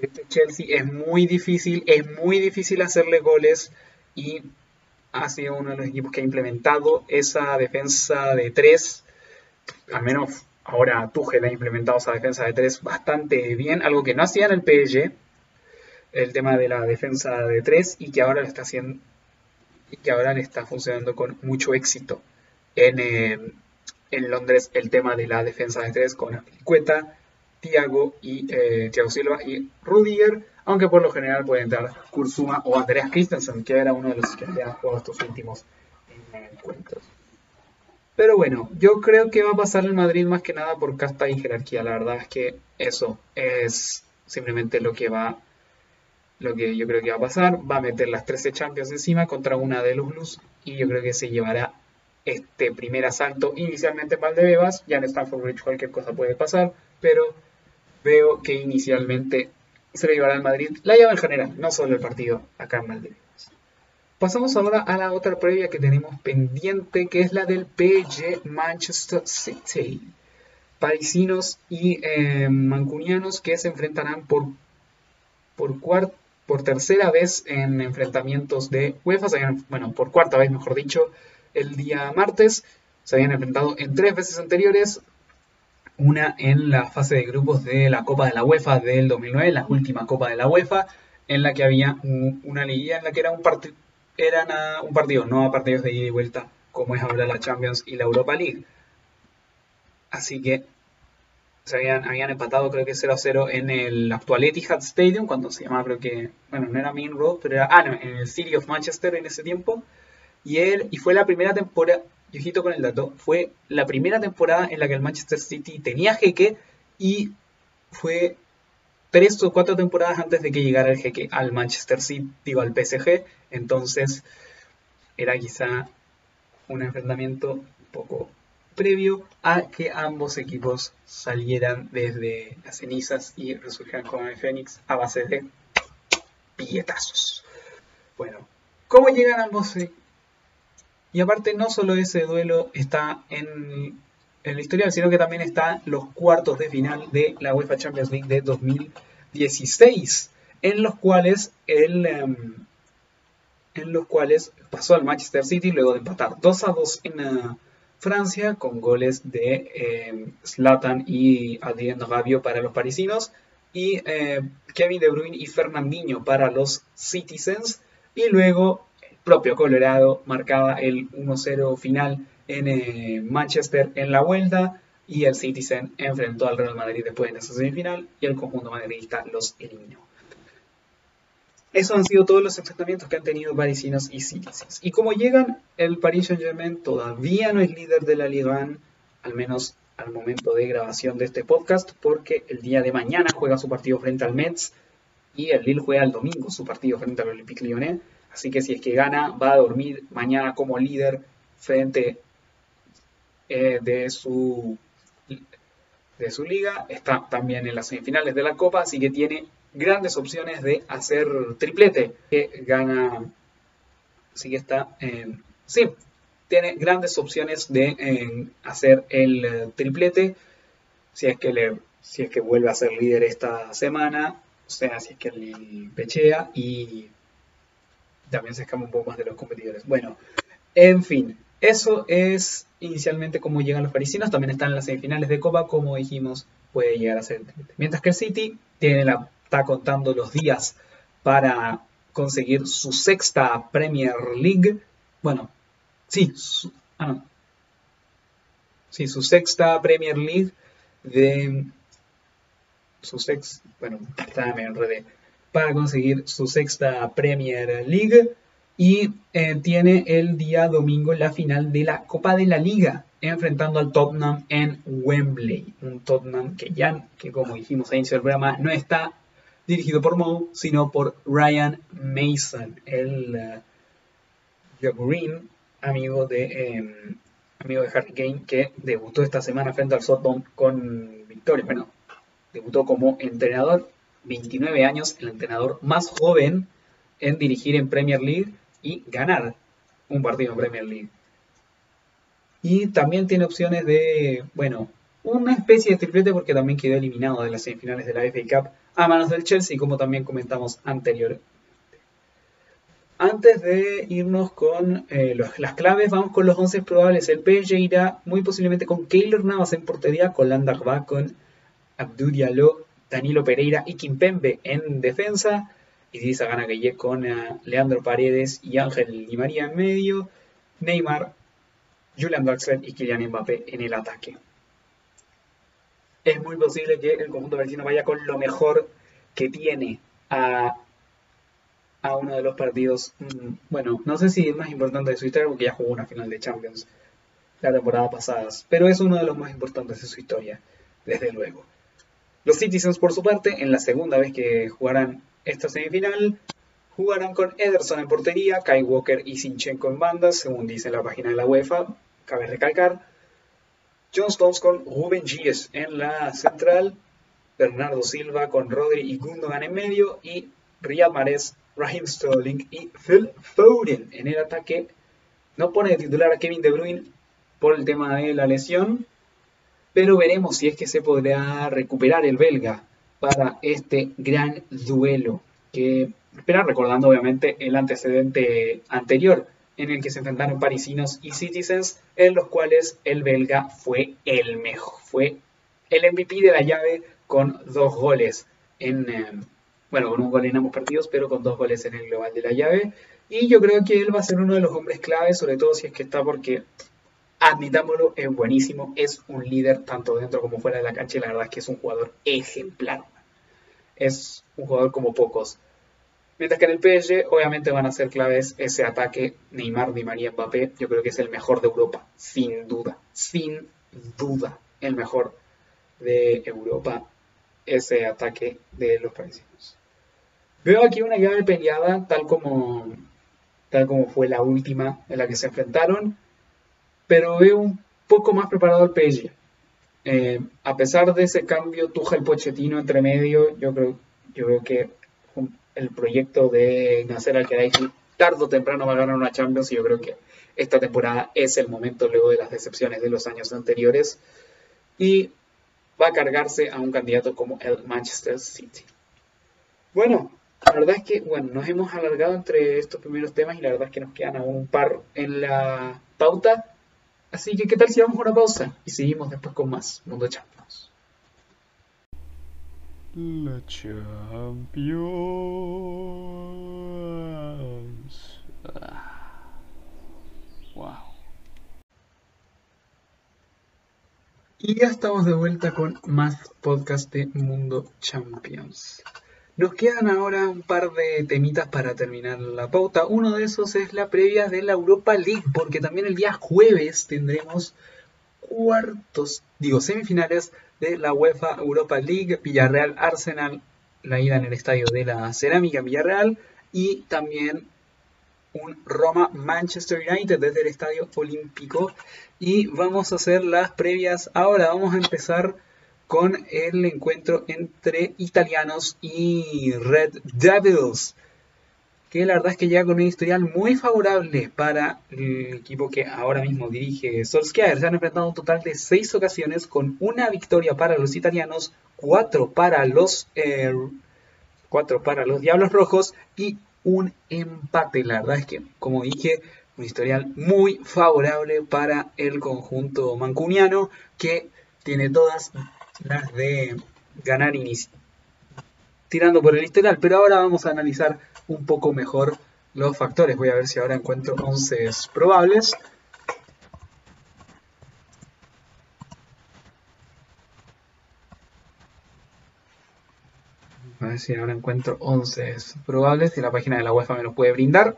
Este Chelsea es muy difícil, es muy difícil hacerle goles y ha sido uno de los equipos que ha implementado esa defensa de tres, al menos ahora Tuchel ha implementado esa defensa de tres bastante bien, algo que no hacía en el PSG, el tema de la defensa de tres y que ahora lo está haciendo y que ahora le está funcionando con mucho éxito en, eh, en Londres el tema de la defensa de tres con Cueta, Thiago y eh, Silva y Rudiger, aunque por lo general puede entrar Kurzuma o Andreas Christensen, que era uno de los que había jugado estos últimos encuentros. Pero bueno, yo creo que va a pasar el Madrid más que nada por casta y jerarquía. La verdad es que eso es simplemente lo que va, lo que yo creo que va a pasar. Va a meter las 13 Champions encima contra una de los Blues y yo creo que se llevará este primer asalto inicialmente Valdebebas. Ya en Stanford Bridge cualquier cosa puede pasar, pero veo que inicialmente se le llevará al Madrid la llave en general, no solo el partido acá en Madrid. Pasamos ahora a la otra previa que tenemos pendiente, que es la del PSG Manchester City. Parisinos y eh, mancunianos que se enfrentarán por, por, por tercera vez en enfrentamientos de UEFA, bueno, por cuarta vez mejor dicho, el día martes. Se habían enfrentado en tres veces anteriores, una en la fase de grupos de la Copa de la UEFA del 2009, la última Copa de la UEFA, en la que había una liguilla en la que era un, era un partido, no a partidos de ida y vuelta, como es ahora la Champions y la Europa League. Así que se habían, habían empatado creo que 0-0 en el actual Etihad Stadium, cuando se llamaba creo que, bueno, no era Main Road, pero era, ah, no, en el City of Manchester en ese tiempo. Y, él, y fue la primera temporada, y con el dato, fue la primera temporada en la que el Manchester City tenía jeque y fue tres o cuatro temporadas antes de que llegara el jeque al Manchester City o al PSG. Entonces era quizá un enfrentamiento un poco previo a que ambos equipos salieran desde las cenizas y resurgieran como el Fénix a base de billetazos. Bueno, ¿cómo llegan ambos equipos? Y aparte, no solo ese duelo está en, la historia, sino que también está los cuartos de final de la UEFA Champions League de 2016, en los cuales em, en los cuales pasó al Manchester City luego de empatar 2 a 2 en eh, Francia con goles de Slatan em, y Adrien Rabiot para los parisinos y eh, Kevin De Bruyne y Fernandinho para los Citizens y luego propio Colorado marcaba el 1-0 final en eh, Manchester en la vuelta y el Citizen enfrentó al Real Madrid después en esa semifinal y el conjunto madridista los eliminó. Esos han sido todos los enfrentamientos que han tenido parisinos y citizens. Y como llegan, el Paris Saint-Germain todavía no es líder de la Liga 1, al menos al momento de grabación de este podcast, porque el día de mañana juega su partido frente al Metz y el Lille juega el domingo su partido frente al Olympique Lyonnais. Así que si es que gana, va a dormir mañana como líder frente eh, de, su, de su liga. Está también en las semifinales de la Copa, así que tiene grandes opciones de hacer triplete. Que gana. Que está. sí, tiene grandes opciones de hacer el eh, triplete. Si es que le, si es que vuelve a ser líder esta semana. O sea, si es que le pechea y también se escapa un poco más de los competidores. Bueno, en fin, eso es inicialmente cómo llegan los parisinos. También están en las semifinales de Copa, como dijimos, puede llegar a ser. Mientras que el City tiene la, está contando los días para conseguir su sexta Premier League. Bueno, sí, su, ah, sí, su sexta Premier League de su sex, bueno, me enredé para conseguir su sexta Premier League y eh, tiene el día domingo la final de la Copa de la Liga enfrentando al Tottenham en Wembley. Un Tottenham que ya, que como dijimos ahí en el programa, no está dirigido por Mo, sino por Ryan Mason, el, eh, Joe Green, amigo de, em, amigo de Harry Kane, que debutó esta semana frente al Southampton con victoria. Bueno, debutó como entrenador, 29 años, el entrenador más joven en dirigir en Premier League y ganar un partido en Premier League. Y también tiene opciones de, bueno, una especie de triplete porque también quedó eliminado de las semifinales de la FA Cup a manos del Chelsea, como también comentamos anteriormente. Antes de irnos con eh, las claves, vamos con los 11 probables. El PSG irá muy posiblemente con Keylor Navas en portería, con Landar con Abdul Diallo, Danilo Pereira y Kimpembe en defensa. Idrissa Gana Gueye con eh, Leandro Paredes y Ángel Di María en medio. Neymar, Julian Draxler y Kylian Mbappé en el ataque. Es muy posible que el conjunto vecino vaya con lo mejor que tiene a, a uno de los partidos, mm, bueno, no sé si es más importante de su historia porque ya jugó una final de Champions la temporada pasada, pero es uno de los más importantes de su historia, desde luego. Los Citizens, por su parte, en la segunda vez que jugarán esta semifinal, jugarán con Ederson en portería, Kai Walker y Sinchenko en bandas, según dice la página de la UEFA, cabe recalcar. John Stones con Ruben Gies en la central, Bernardo Silva con Rodri y Gundogan en medio y Riyad Mahrez, Raheem Sterling y Phil Foden en el ataque. No pone de titular a Kevin De Bruyne por el tema de la lesión, pero veremos si es que se podrá recuperar el belga para este gran duelo que espera recordando obviamente el antecedente anterior en el que se enfrentaron parisinos y citizens en los cuales el belga fue el mejor fue el MVP de la llave con dos goles en eh, bueno con un gol en ambos partidos pero con dos goles en el global de la llave y yo creo que él va a ser uno de los hombres clave sobre todo si es que está porque admitámoslo, es buenísimo, es un líder tanto dentro como fuera de la cancha la verdad es que es un jugador ejemplar. Es un jugador como pocos. Mientras que en el PSG obviamente van a ser claves ese ataque Neymar, Di María, Mbappé. Yo creo que es el mejor de Europa, sin duda, sin duda, el mejor de Europa ese ataque de los parisinos. Veo aquí una llave peleada tal como tal como fue la última en la que se enfrentaron pero veo un poco más preparado el PSG. Eh, a pesar de ese cambio Tuchel Pochettino entre medio, yo creo, yo veo que el proyecto de Nasser Al-Khelaifi tarde o temprano va a ganar una Champions y yo creo que esta temporada es el momento luego de las decepciones de los años anteriores y va a cargarse a un candidato como el Manchester City. Bueno, la verdad es que bueno, nos hemos alargado entre estos primeros temas y la verdad es que nos quedan aún un par en la pauta. Así que, ¿qué tal si vamos a una pausa y seguimos después con más Mundo Champions? La Champions. Wow. Y ya estamos de vuelta con más podcast de Mundo Champions. Nos quedan ahora un par de temitas para terminar la pauta. Uno de esos es la previa de la Europa League, porque también el día jueves tendremos cuartos, digo, semifinales de la UEFA Europa League, Villarreal Arsenal, la ida en el estadio de la Cerámica Villarreal y también un Roma Manchester United desde el estadio olímpico. Y vamos a hacer las previas. Ahora vamos a empezar con el encuentro entre italianos y Red Devils, que la verdad es que llega con un historial muy favorable para el equipo que ahora mismo dirige Solskjaer. Se han enfrentado un total de seis ocasiones con una victoria para los italianos, cuatro para los, eh, cuatro para los Diablos Rojos y un empate. La verdad es que, como dije, un historial muy favorable para el conjunto mancuniano que tiene todas las de ganar tirando por el historial. Pero ahora vamos a analizar un poco mejor los factores. Voy a ver si ahora encuentro 11 probables. A ver si ahora encuentro 11 probables y la página de la UEFA me lo puede brindar.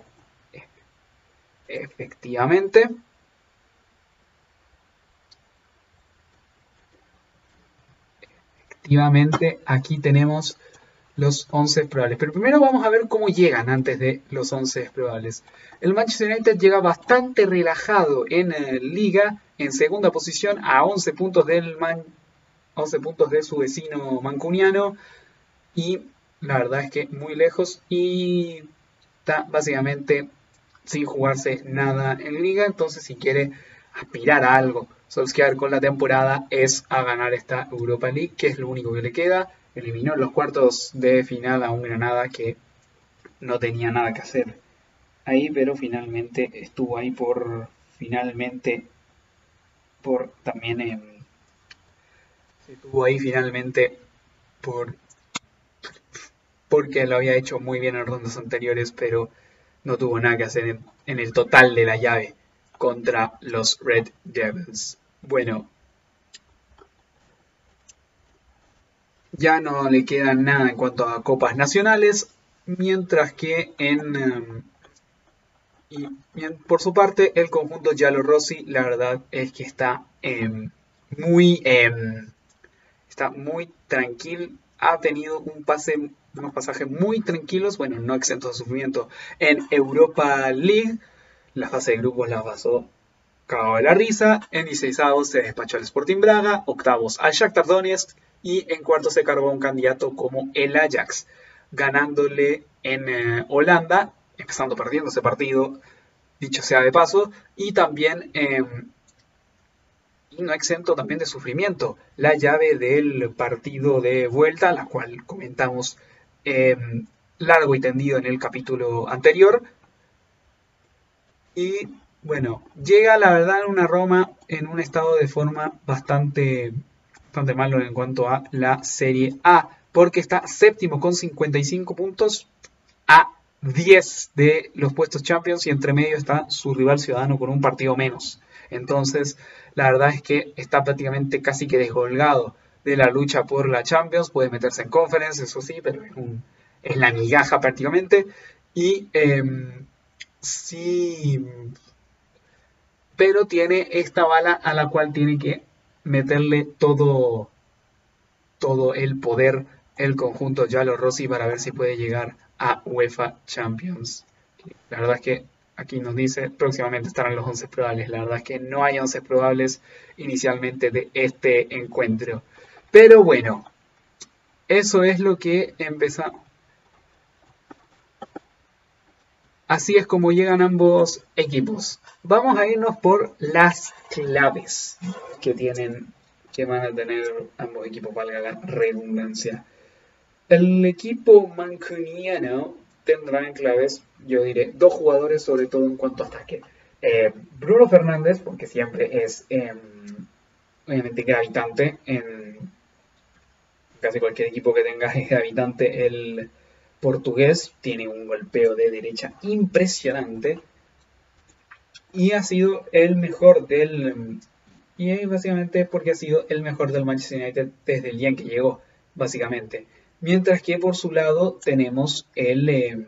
Efectivamente. Efectivamente, aquí tenemos los 11 probables. Pero primero vamos a ver cómo llegan antes de los 11 probables. El Manchester United llega bastante relajado en eh, liga, en segunda posición, a 11 puntos, del 11 puntos de su vecino mancuniano. Y la verdad es que muy lejos y está básicamente sin jugarse nada en liga. Entonces si quiere aspirar a algo, Solskjaer con la temporada es a ganar esta Europa League, que es lo único que le queda. Eliminó en los cuartos de final a un Granada que no tenía nada que hacer ahí, pero finalmente estuvo ahí por finalmente por también estuvo ahí finalmente por porque lo había hecho muy bien en rondas anteriores, pero no tuvo nada que hacer en, el total de la llave contra los Red Devils. Bueno, ya no le queda nada en cuanto a copas nacionales, mientras que en... Em, por su parte, el conjunto Giallo Rossi, la verdad es que está em, muy... Em, está muy tranquilo. Ha tenido un pase unos pasajes muy tranquilos, bueno, no exentos de sufrimiento. En Europa League, la fase de grupos la pasó cagado de la risa. En 16 se despachó al Sporting Braga, octavos al Shakhtar Donetsk y en cuartos se cargó a un candidato como el Ajax, ganándole en eh, Holanda, empezando perdiendo ese partido, dicho sea de paso, y también em, y no exento también de sufrimiento, la llave del partido de vuelta, la cual comentamos Em, largo y tendido en el capítulo anterior. Y bueno, llega la verdad una Roma en un estado de forma bastante, bastante malo en cuanto a la Serie A, porque está séptimo con 55 puntos a 10 de los puestos Champions y entre medio está su rival ciudadano con un partido menos. Entonces, la verdad es que está prácticamente casi que descolgado de la lucha por la Champions, puede meterse en Conference, eso sí, pero es, un, es la migaja prácticamente. Y em, sí, pero tiene esta bala a la cual tiene que meterle todo, todo el poder el conjunto Yalo Rossi para ver si puede llegar a UEFA Champions. La verdad es que aquí nos dice próximamente estarán los 11 probables. La verdad es que no hay 11 probables inicialmente de este encuentro. Pero bueno, eso es lo que empezamos. Así es como llegan ambos equipos. Vamos a irnos por las claves que tienen, que van a tener ambos equipos, valga la redundancia. El equipo mancuniano tendrá en claves, yo diré, dos jugadores, sobre todo en cuanto a ataque. Eh, Bruno Fernández, porque siempre es eh, obviamente gravitante en casi cualquier equipo que tenga de habitante el portugués tiene un golpeo de derecha impresionante y ha sido el mejor del y es básicamente porque ha sido el mejor del Manchester United desde el día en que llegó básicamente. Mientras que por su lado tenemos el em,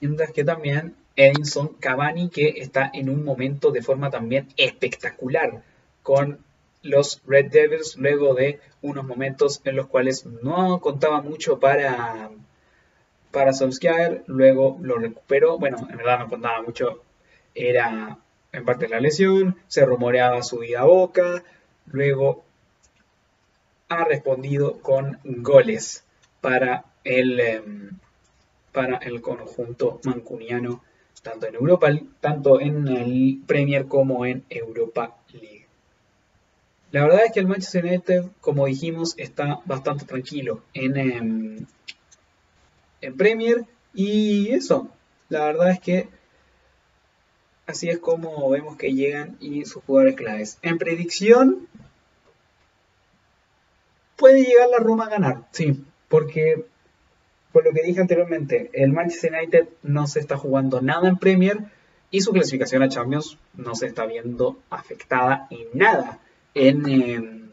mientras que también Edinson Cavani que está en un momento de forma también espectacular con los Red Devils luego de unos momentos en los cuales no contaba mucho para, para Solskjaer, luego lo recuperó, bueno, en verdad no contaba mucho, era en parte la lesión, se rumoreaba su vida a boca, luego ha respondido con goles para el, em, para el conjunto mancuniano, tanto en Europa, tanto en el Premier como en Europa League. La verdad es que el Manchester United, como dijimos, está bastante tranquilo en, em, en, Premier. Y eso, la verdad es que así es como vemos que llegan y sus jugadores claves. En predicción, puede llegar la Roma a ganar, sí, porque por lo que dije anteriormente, el Manchester United no se está jugando nada en Premier y su clasificación a Champions no se está viendo afectada en nada en,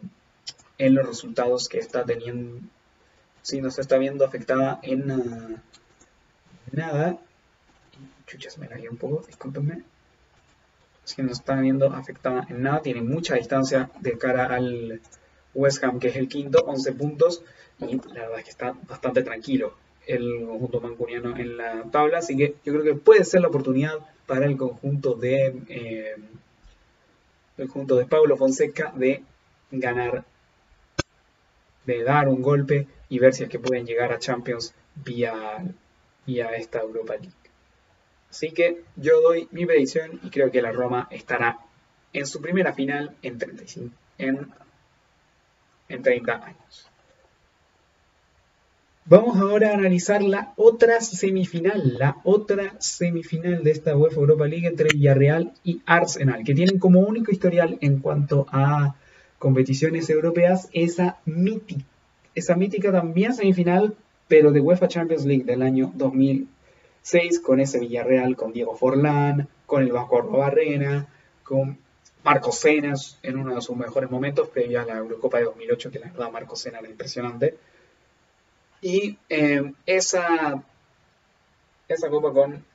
en los resultados que está teniendo. Si no se está viendo afectada en uh, nada. Chuchas, me la un poco, discúlpenme. Si no está viendo afectada en nada, tiene mucha distancia de cara al West Ham, que es el quinto, 11 puntos. y la verdad es que está bastante tranquilo el conjunto mancuniano en la tabla, así que yo creo que puede ser la oportunidad para el conjunto de eh, el conjunto de Pablo Fonseca de ganar, de dar un golpe y ver si es que pueden llegar a Champions vía, vía esta Europa League. Así que yo doy mi predicción y creo que la Roma estará en su primera final en 35, en, en 30 años. Vamos ahora a analizar la otra semifinal, la otra semifinal de esta UEFA Europa League entre Villarreal y Arsenal, que tienen como único historial en cuanto a competiciones europeas esa mítica, esa mítica también semifinal, pero de UEFA Champions League del año 2006, con ese Villarreal, con Diego Forlán, con el Vasco Barrena, con Marcos Cenas en uno de sus mejores momentos, previo a la Eurocopa de 2008, que la verdad Marcos Sena era impresionante. Y eh, esa, esa copa con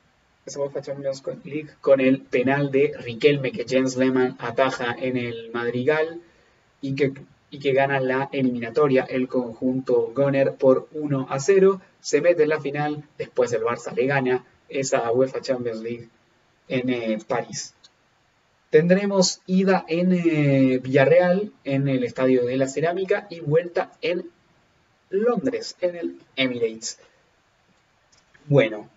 esa UEFA Champions League con el penal de Riquelme que Jens Lehmann ataja en el Madrigal y que, y que gana la eliminatoria el conjunto Gunner por 1 a 0. Se mete en la final, después el Barça le gana esa UEFA Champions League en eh, París. Tendremos ida en eh, Villarreal, en el Estadio de la Cerámica, y vuelta en Londres, en el Emirates. Bueno,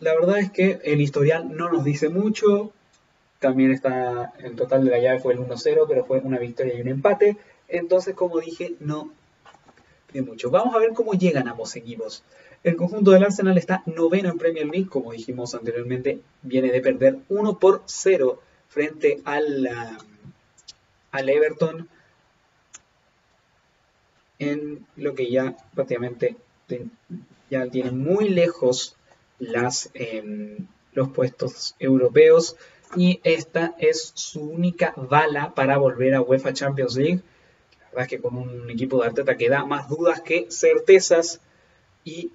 la verdad es que el historial no nos dice mucho. También está, el total de la llave fue el 1-0, pero fue una victoria y un empate. Entonces, como dije, no de mucho. Vamos a ver cómo llegan ambos equipos. El conjunto del Arsenal está noveno en Premier League, como dijimos anteriormente, viene de perder 1 por 0 frente al, al Everton en lo que ya prácticamente ya tiene muy lejos em, los puestos europeos y esta es su única bala para volver a UEFA Champions League. La verdad es que con un equipo de Arteta que da más dudas que certezas y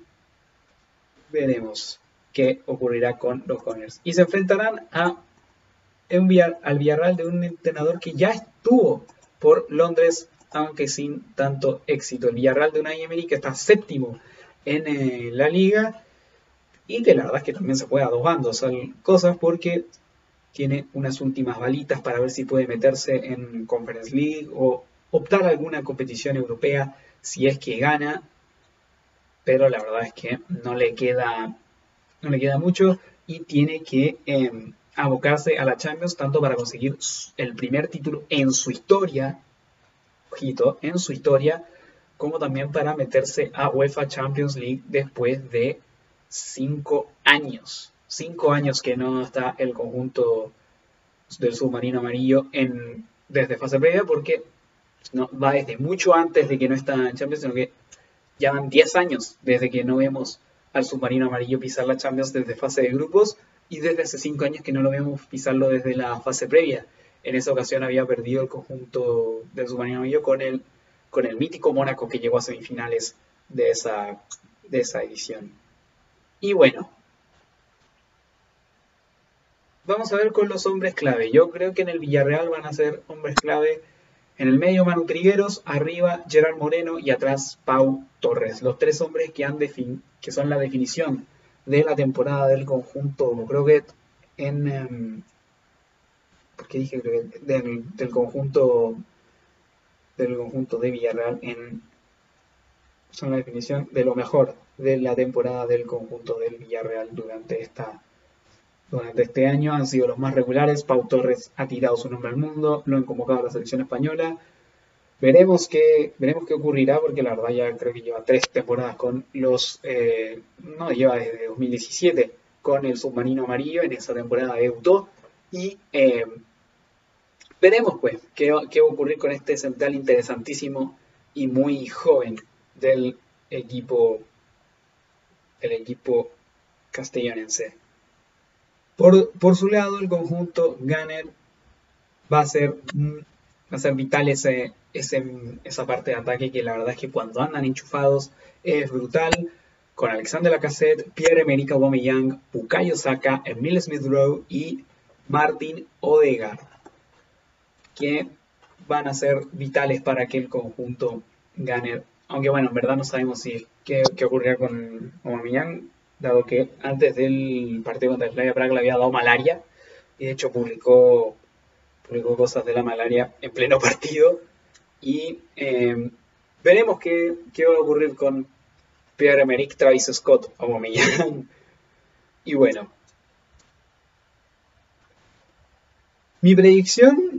veremos qué ocurrirá con los Gunners. Y se enfrentarán a enviar al Villarreal de un entrenador que ya estuvo por Londres aunque sin tanto éxito. El Villarreal de Unai Emery que está séptimo en eh, la liga y que la verdad es que también se puede a dos bandos cosas porque tiene unas últimas balitas para ver si puede meterse en Conference League o optar a alguna competición europea si es que gana, pero la verdad es que no le queda, no le queda mucho y tiene que em, abocarse a la Champions tanto para conseguir el primer título en su historia en su historia, como también para meterse a UEFA Champions League después de cinco años. Cinco años que no está el conjunto del submarino amarillo en, desde fase previa, porque no, va desde mucho antes de que no está en Champions, sino que ya van 10 años desde que no vemos al submarino amarillo pisar la Champions desde fase de grupos y desde hace 5 años que no lo vemos pisarlo desde la fase previa. En esa ocasión había perdido el conjunto del submarino amarillo con el, con el mítico Mónaco que llegó a semifinales de esa, de esa edición. Y bueno, vamos a ver con los hombres clave. Yo creo que en el Villarreal van a ser hombres clave. En el medio Manu Trigueros, arriba Gerard Moreno y atrás Pau Torres. Los tres hombres que, han que son la definición de la temporada del conjunto. Creo que en, em, porque dije del, del conjunto del conjunto de Villarreal en son la definición de lo mejor de la temporada del conjunto del Villarreal durante esta durante este año han sido los más regulares. Pau Torres ha tirado su nombre al mundo, lo han convocado a la selección española. Veremos qué, veremos qué ocurrirá, porque la verdad ya creo que lleva tres temporadas con los. Eh, no, lleva desde 2017 con el submarino amarillo. En esa temporada debutó y eh, Veremos pues qué, va a ocurrir con este central interesantísimo y muy joven del equipo, el equipo castellonense. Por, su lado, el conjunto Gunner va a ser, va a ser vital ese, esa parte de ataque que la verdad es que cuando andan enchufados es brutal. Con Alexander Lacassette, Pierre-Emerick Aubameyang, Bukayo Saka, Emile Smith Rowe y Martin Odegaard que van a ser vitales para que el conjunto gane. Aunque bueno, en verdad no sabemos si qué, qué ocurrirá con Aubameyang, dado que antes del partido contra el Slavia Praga le había dado malaria y de hecho publicó, publicó cosas de la malaria en pleno partido. Y eh, veremos qué, qué, va a ocurrir con Pierre-Emerick Travis Scott Aubameyang. Y bueno. Mi predicción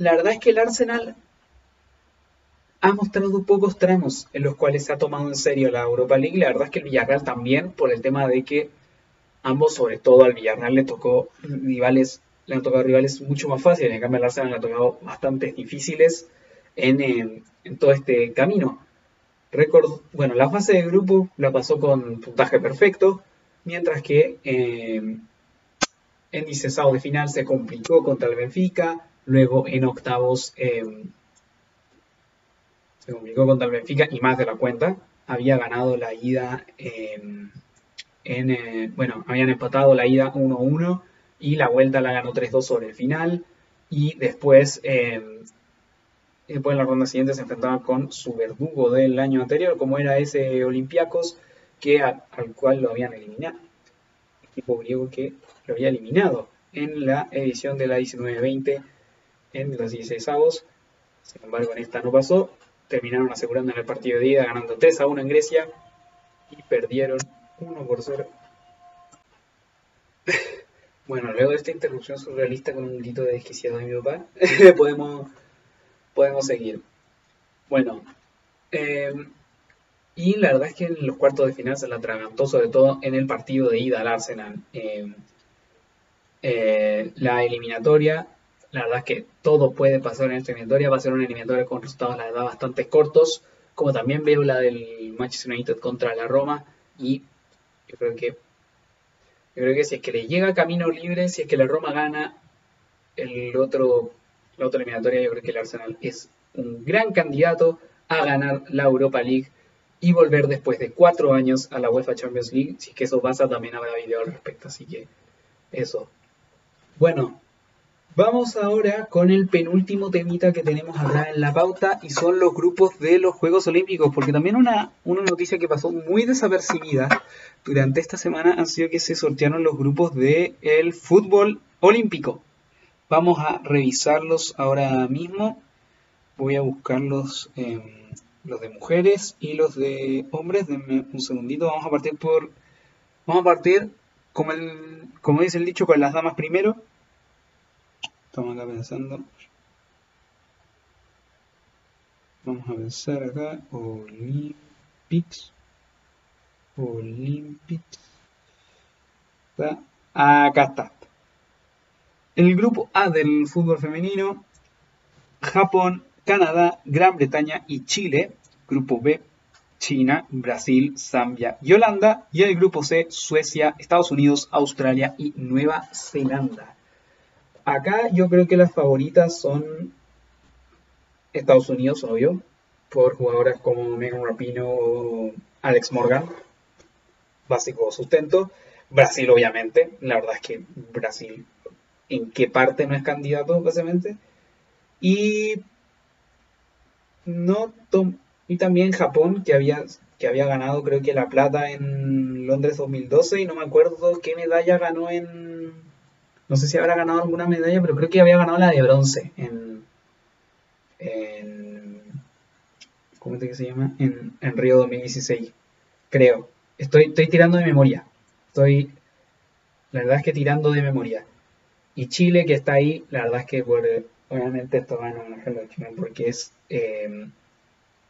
la verdad es que el Arsenal ha mostrado pocos tramos en los cuales se ha tomado en serio la Europa League. La verdad es que el Villarreal también, por el tema de que ambos, sobre todo al Villarreal, le tocó rivales, le han tocado rivales mucho más fáciles. En cambio, al Arsenal le ha tocado bastante difíciles en, en todo este camino. Bueno, la fase de grupo la pasó con puntaje perfecto, mientras que eh, en 16 de final se complicó contra el Benfica, luego en octavos eh, se complicó contra el Benfica y más de la cuenta. Había ganado la ida eh. Eh, bueno, habían empatado la ida 1-1 y la vuelta la ganó 3-2 sobre el final. Y después, después en la ronda siguiente se enfrentaba con su verdugo del año anterior, como era ese Olympiacos, que al cual lo habían eliminado. Equipo griego que lo había eliminado en la edición de la 19-20 en los 16 avos. Sin embargo, en esta no pasó terminaron asegurando en el partido de ida, ganando 3 a 1 en Grecia y perdieron 1 por 0. bueno, luego de esta interrupción surrealista con un grito de desquiciado de mi papá, podemos, podemos seguir. Bueno, eh, y la verdad es que en los cuartos de final se la atragantó, sobre todo en el partido de ida al Arsenal. Eh, eh, la eliminatoria la verdad es que todo puede pasar en esta eliminatoria. Va a ser una eliminatoria con resultados, la verdad, bastante cortos. Como también veo la del Manchester United contra la Roma. Y yo creo que. Yo creo que si es que le llega camino libre, si es que la Roma gana el otro, la otra eliminatoria, yo creo que el Arsenal es un gran candidato a ganar la Europa League y volver después de cuatro años a la UEFA Champions League. Si es que eso pasa, también habrá video al respecto. Así que eso. Bueno, Vamos ahora con el penúltimo temita que tenemos acá en la pauta y son los grupos de los Juegos Olímpicos, porque también una, una noticia que pasó muy desapercibida durante esta semana han sido que se sortearon los grupos del el fútbol olímpico. Vamos a revisarlos ahora mismo. Voy a buscar los, eh, los de mujeres y los de hombres. Denme un segundito. Vamos a partir por. Vamos a partir, como, el, como dice el dicho, con las damas primero. Estamos acá pensando. Vamos a pensar acá. Olympics. Olympics. Acá está. El grupo A del fútbol femenino. Japón, Canadá, Gran Bretaña y Chile. Grupo B, China, Brasil, Zambia y Holanda. Y el grupo C, Suecia, Estados Unidos, Australia y Nueva Zelanda. Acá yo creo que las favoritas son Estados Unidos, obvio, por jugadoras como Megan Rapino o Alex Morgan, básico sustento. Brasil, obviamente, la verdad es que Brasil, ¿en qué parte no es candidato, básicamente? Y no y también Japón, que había, que había ganado creo que la plata en Londres 2012 y no me acuerdo qué medalla ganó en no sé si habrá ganado alguna medalla, pero creo que había ganado la de bronce en. en ¿Cómo es que se llama? En, en Río 2016. Creo. Estoy, estoy tirando de memoria. Estoy. La verdad es que tirando de memoria. Y Chile, que está ahí, la verdad es que por, obviamente esto va a homenaje Chile porque es. Eh,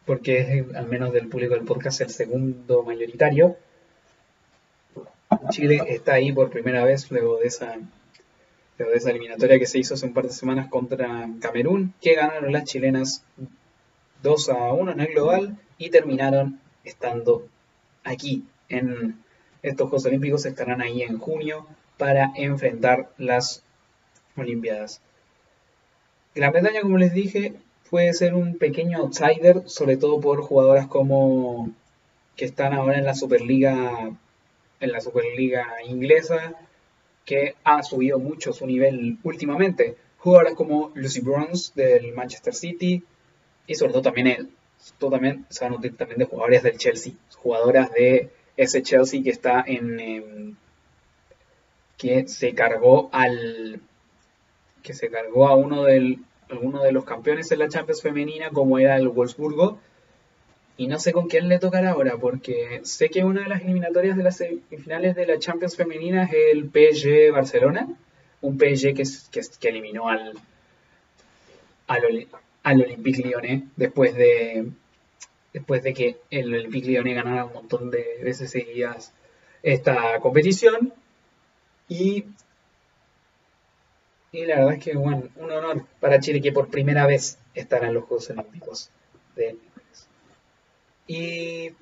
porque es, al menos del público del podcast, el segundo mayoritario. Chile está ahí por primera vez luego de esa de esa eliminatoria que se hizo hace un par de semanas contra Camerún, que ganaron las chilenas 2 a 1 en el global y terminaron estando aquí en estos Juegos Olímpicos, estarán ahí en junio para enfrentar las Olimpiadas. Gran Bretaña, como les dije, puede ser un pequeño outsider, sobre todo por jugadoras como que están ahora en la Superliga en la Superliga inglesa, que ha subido mucho su nivel últimamente, jugadoras como Lucy Bronze del Manchester City y sobre todo también, el, todo también se van a nutrir también de jugadoras del Chelsea, jugadoras de ese Chelsea que está en... Em, que se cargó al... que se cargó a uno del, alguno de los campeones de la Champions femenina como era el Wolfsburgo y no sé con quién le tocará ahora, porque sé que una de las eliminatorias de las semifinales de la Champions femenina es el PSG Barcelona, un PSG que, que, eliminó al, al, al Olympique Lyonnais después de, después de que el Olympique Lyonnais ganara un montón de veces seguidas esta competición. Y, y la verdad es que, bueno, un honor para Chile que por primera vez estará en los Juegos Olímpicos de y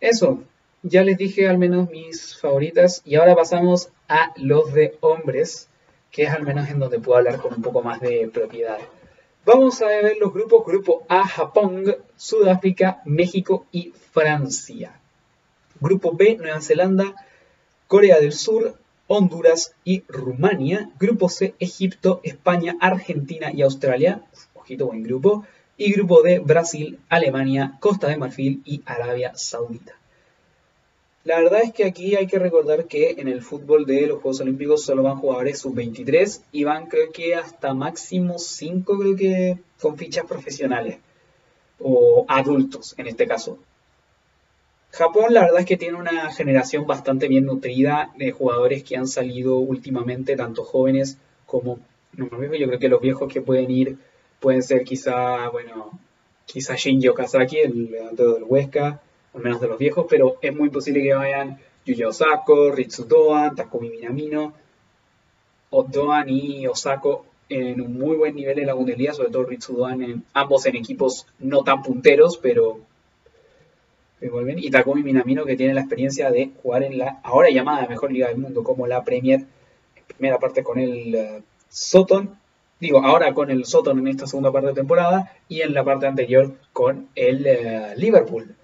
eso, ya les dije al menos mis favoritas y ahora pasamos a los de hombres, que es al menos en donde puedo hablar con un poco más de propiedad. Vamos a ver los grupos, grupo A, Japón, Sudáfrica, México y Francia. Grupo B, Nueva Zelanda, Corea del Sur, Honduras y Rumania. Grupo C, Egipto, España, Argentina y Australia. Ojito, buen grupo y grupo D, Brasil, Alemania, Costa de Marfil y Arabia Saudita. La verdad es que aquí hay que recordar que en el fútbol de los Juegos Olímpicos solo van jugadores sub-23 y van creo que hasta máximo 5 creo que con fichas profesionales o adultos en este caso. Japón la verdad es que tiene una generación bastante bien nutrida de jugadores que han salido últimamente, tanto jóvenes como no, yo creo que los viejos que pueden ir pueden ser quizá, bueno, quizá Shinji Okazaki, el delantero del Huesca, al menos de los viejos, pero es muy posible que vayan Yuya Osako, Ritsu Doan, Takumi Minamino, Doan y Osako en un muy buen nivel en la Bundesliga, sobre todo Ritsu Doan, en, ambos en equipos no tan punteros, pero. Y Takumi Minamino que tiene la experiencia de jugar en la ahora llamada mejor liga del mundo como la Premier, en primera parte con el uh, Soton digo, ahora con el Soton en esta segunda parte de temporada y en la parte anterior con el eh, Liverpool.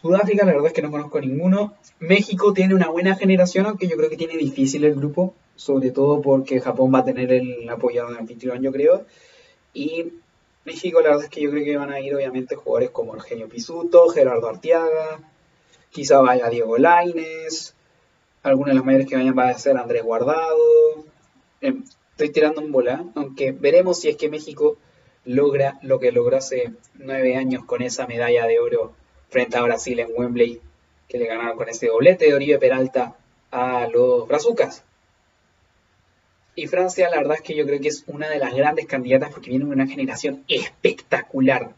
Sudáfrica, la verdad es que no conozco ninguno. México tiene una buena generación, aunque yo creo que tiene difícil el grupo, sobre todo porque Japón va a tener el apoyado de anfitrión, yo creo. Y México, la verdad es que yo creo que van a ir, obviamente, jugadores como Eugenio Pisuto, Gerardo Arteaga, quizá vaya Diego Laines, algunos de los mayores que vayan va a ser Andrés Guardado, estoy tirando un bola, aunque veremos si es que México logra lo que logró hace nueve años con esa medalla de oro frente a Brasil en Wembley, que le ganaron con ese doblete de Oribe Peralta a los brazucas. Y Francia, la verdad es que yo creo que es una de las grandes candidatas porque viene una generación espectacular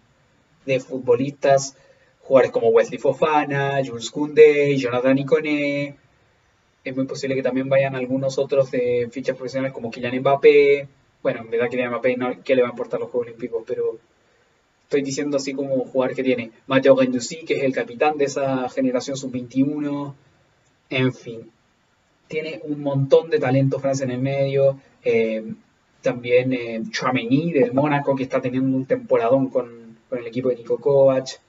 de futbolistas, jugadores como Wesley Fofana, Jules Koundé, Jonathan Iconé, es muy posible que también vayan algunos otros de fichas profesionales como Kylian Mbappé. Bueno, en verdad Kylian Mbappé no que le va a importar los Juegos Olímpicos, pero estoy diciendo así como jugador que tiene Mateo Gendouzi, que es el capitán de esa generación sub-21. En fin, tiene un montón de talento Francia en el medio. Eh, también eh, del Mónaco, que está teniendo un temporadón con, con el equipo de Nico Kovac.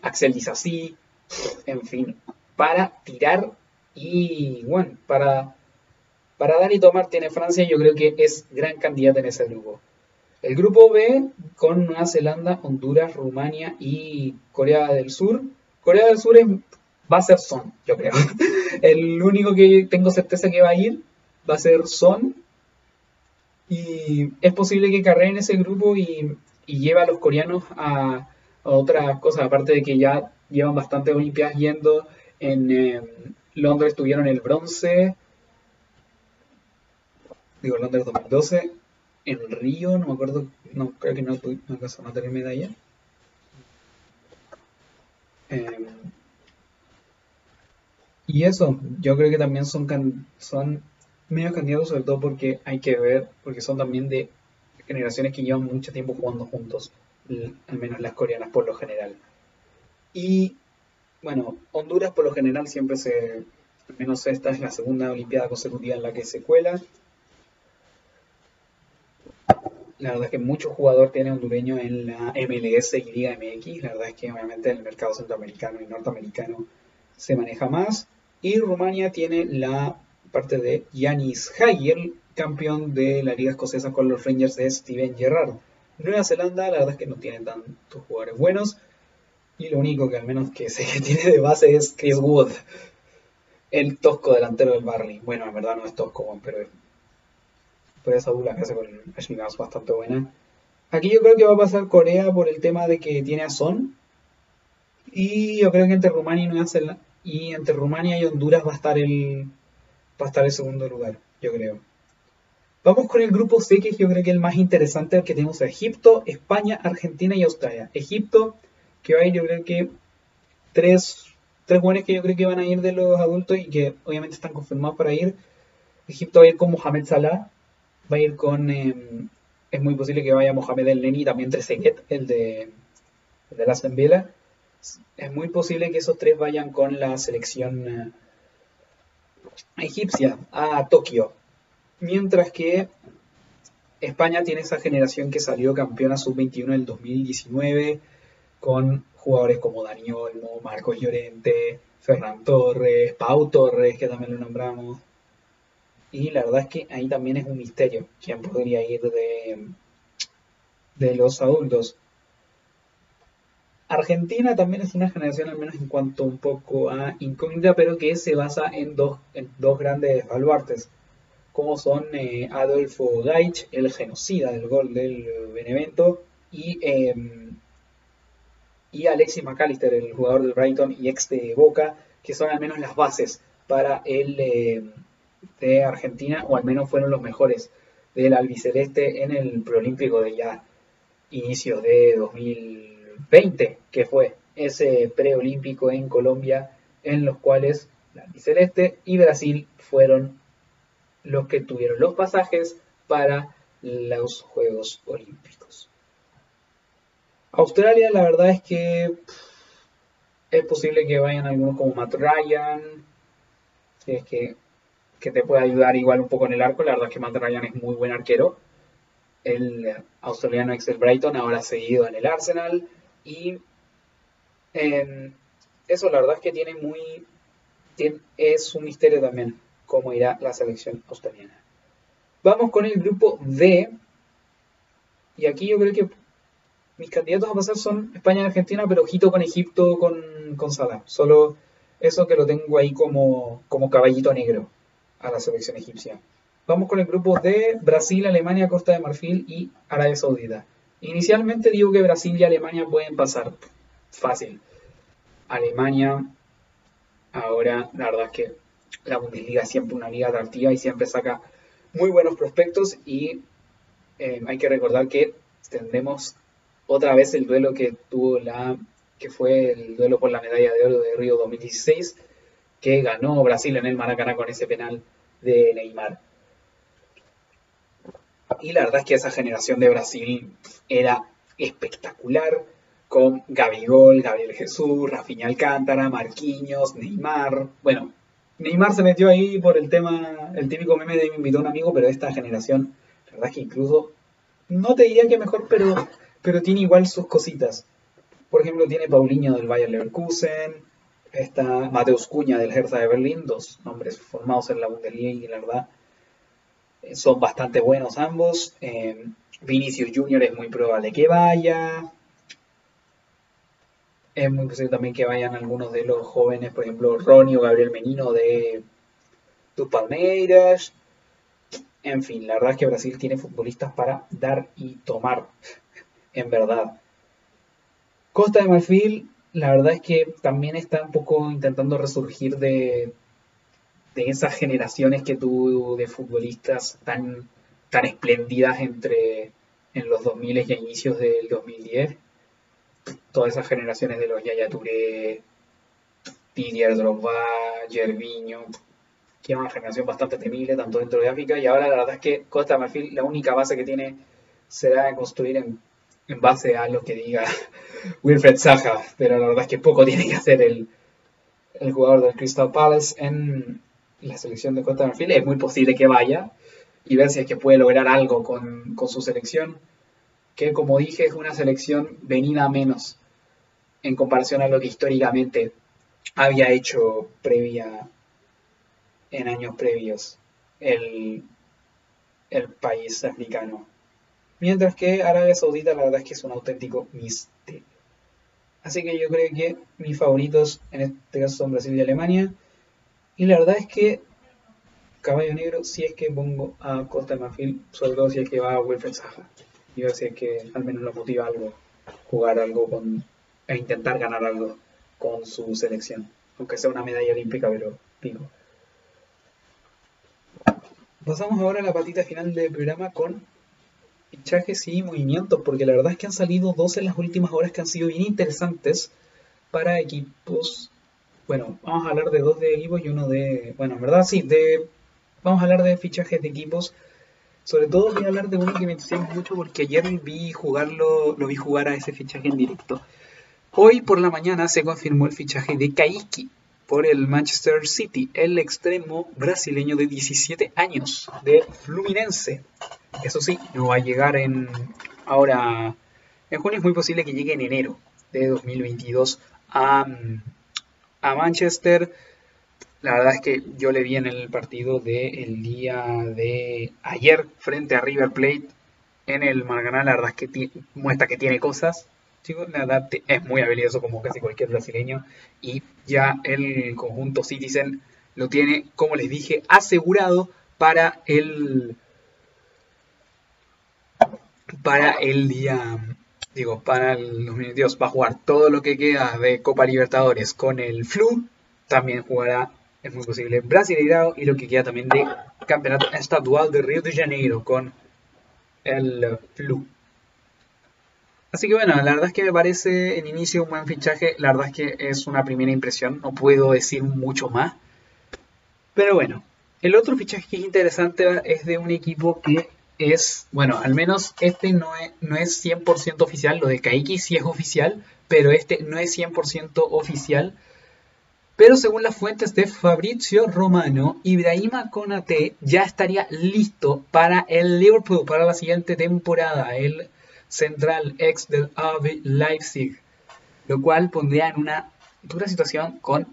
Axel Disasi. En fin, para tirar y bueno, para, para dar y tomar tiene Francia, yo creo que es gran candidata en ese grupo. El grupo B con Nueva Zelanda, Honduras, Rumania y Corea del Sur. Corea del Sur va a ser Son, yo creo. El único que tengo certeza que va a ir va a ser Son. Y es posible que en ese grupo y, y lleve a los coreanos a, a otras cosas, aparte de que ya llevan bastante Olimpiadas yendo en, em, Londres tuvieron el bronce. Digo, Londres 2012. En Río, no me acuerdo, no creo que no, no alcanzó a tener medalla. Em, y eso, yo creo que también son, son medio candidatos, sobre todo porque hay que ver, porque son también de generaciones que llevan mucho tiempo jugando juntos, al menos las coreanas por lo general. Y bueno, Honduras por lo general siempre se, al menos esta es la segunda Olimpiada consecutiva en la que se cuela. La verdad es que muchos jugadores tienen hondureño en la MLS y Liga MX. La verdad es que obviamente en el mercado centroamericano y norteamericano se maneja más. Y Rumania tiene la parte de Yanis Hagel, campeón de la Liga Escocesa con los Rangers es Steven Gerrard. Nueva Zelanda, la verdad es que no tiene tantos jugadores buenos. Y lo único que al menos que sé que tiene de base es Chris Wood, el tosco delantero del Barley. Bueno, en verdad no es tosco, pero, pero esa dupla que hace con Ashley es bastante buena. Aquí yo creo que va a pasar Corea por el tema de que tiene a Son. Y yo creo que entre Rumania y Nueva y entre Rumania y Honduras va a estar el va a estar el segundo lugar, yo creo. Vamos con el grupo C, que yo creo que es el más interesante, que tenemos a Egipto, España, Argentina y Australia. Egipto, que va a ir, yo creo que tres, tres que yo creo que van a ir de los adultos y que obviamente están confirmados para ir. Egipto va a ir con Mohamed Salah, va a ir con, em, es muy posible que vaya Mohamed El Neni, también Trezeguet, el de, el de la Villa. Es muy posible que esos tres vayan con la selección eh, egipcia a Tokio Mientras que España tiene esa generación que salió campeona sub-21 en el 2019 con jugadores como Dani Olmo, Marcos Llorente, Ferran Torres, Pau Torres, que también lo nombramos. Y la verdad es que ahí también es un misterio quién podría ir de, de los adultos. Argentina también es una generación, al menos en cuanto un poco a incógnita, pero que se basa en dos, en dos grandes baluartes como son eh, Adolfo Gaich, el genocida del gol del Benevento, y, em, y Alexis McAllister, el jugador del Brighton y ex de Boca, que son al menos las bases para el em, de Argentina, o al menos fueron los mejores del albiceleste en el preolímpico de ya inicios de 2020, que fue ese preolímpico en Colombia, en los cuales el albiceleste y Brasil fueron los que tuvieron los pasajes para los Juegos Olímpicos. Australia, la verdad es que es posible que vayan algunos como Matt Ryan, que es que, te puede ayudar igual un poco en el arco. La verdad es que Matt Ryan es muy buen arquero. El australiano ex Brighton ahora seguido en el Arsenal. Y eso la verdad es que tiene muy. es un misterio también cómo irá la selección australiana. Vamos con el grupo D. Y aquí yo creo que mis candidatos a pasar son España y Argentina, pero ojito con Egipto, con, con Salah. Solo eso que lo tengo ahí como, como caballito negro a la selección egipcia. Vamos con el grupo D, Brasil, Alemania, Costa de Marfil y Arabia Saudita. Inicialmente digo que Brasil y Alemania pueden pasar fácil. Alemania, ahora la verdad es que la Bundesliga es siempre una liga atractiva y siempre saca muy buenos prospectos y eh, hay que recordar que tendremos otra vez el duelo que tuvo la que fue el duelo por la medalla de oro de Río 2016 que ganó Brasil en el Maracaná con ese penal de Neymar. Y la verdad es que esa generación de Brasil era espectacular con Gabigol, Gabriel Jesús, Rafinha Alcántara, Marquinhos, Neymar, bueno, Neymar se metió ahí por el tema, el típico meme de me invitó un amigo, pero esta generación, la verdad es que incluso, no te diría que mejor, pero, pero tiene igual sus cositas. Por ejemplo, tiene Paulinho del Bayern Leverkusen, está Mateus Cuña del Hertha de Berlín, dos nombres formados en la Bundesliga y la verdad eh, son bastante buenos ambos. Eh, Vinicius Junior es muy probable que vaya es muy posible también que vayan algunos de los jóvenes, por ejemplo, Ronnie o Gabriel Menino de tus Palmeiras. En fin, la verdad es que Brasil tiene futbolistas para dar y tomar, en verdad. Costa de Marfil, la verdad es que también está un poco intentando resurgir de, de esas generaciones que tuvo de futbolistas tan, tan espléndidas entre en los 2000 y a inicios del 2010 todas esas generaciones de los Yaya Touré, Didier Drogba, Gervinho, que es una generación bastante temible tanto dentro de África y ahora la verdad es que Costa de Marfil la única base que tiene será construir en, base a lo que diga Wilfred Zaha, pero la verdad es que poco tiene que hacer el, jugador del Crystal Palace en la selección de Costa de Marfil, es muy posible que vaya y ver si es que puede lograr algo con, su selección que como dije es una selección venida menos en comparación a lo que históricamente había hecho previa en años previos el país africano. Mientras que Arabia Saudita la verdad es que es un auténtico misterio. Así que yo creo que mis favoritos en este caso son Brasil y Alemania. Y la verdad es que caballo negro si es que pongo a Costa de Marfil, sobre todo si es que va a Wilfred Zaha. Y ver si es que al menos lo motiva algo, jugar algo con, e intentar ganar algo con su selección. Aunque sea una medalla olímpica, pero pico. Pasamos ahora a la patita final del programa con fichajes y movimientos, porque la verdad es que han salido dos en las últimas horas que han sido bien interesantes para equipos. Bueno, vamos a hablar de dos de equipos y uno de. Bueno, en verdad sí, de. Vamos a hablar de fichajes de equipos. Sobre todo voy a hablar de uno que me entusiasma mucho porque ayer vi jugarlo, lo vi jugar a ese fichaje en directo. Hoy por la mañana se confirmó el fichaje de Kaiki, por el Manchester City, el extremo brasileño de 17 años de Fluminense. Eso sí, no va a llegar en ahora en junio, es muy posible que llegue en enero de 2022 a, a Manchester. La verdad es que yo le vi en el partido del día de ayer frente a River Plate en el Maracaná. La verdad es que muestra que tiene cosas chicos, la verdad es muy habilidoso como casi cualquier brasileño y ya el conjunto Citizen lo tiene, como les dije, asegurado para el para el día digo, para el 2022 va a jugar todo lo que queda de Copa Libertadores con el Flu, también jugará, es muy posible, Brasileirao y lo que queda también de Campeonato Estadual de Río de Janeiro con el Flu. Así que bueno, la verdad es que me parece en inicio un buen fichaje. La verdad es que es una primera impresión. No puedo decir mucho más. Pero bueno, el otro fichaje que es interesante es de un equipo que es, bueno, al menos este no es, no es 100% oficial. Lo de Kaiki sí es oficial, pero este no es 100% oficial. Pero según las fuentes de Fabrizio Romano, Ibrahima Konate ya estaría listo para el Liverpool para la siguiente temporada. Central ex del AV Leipzig, lo cual pondría en una dura situación con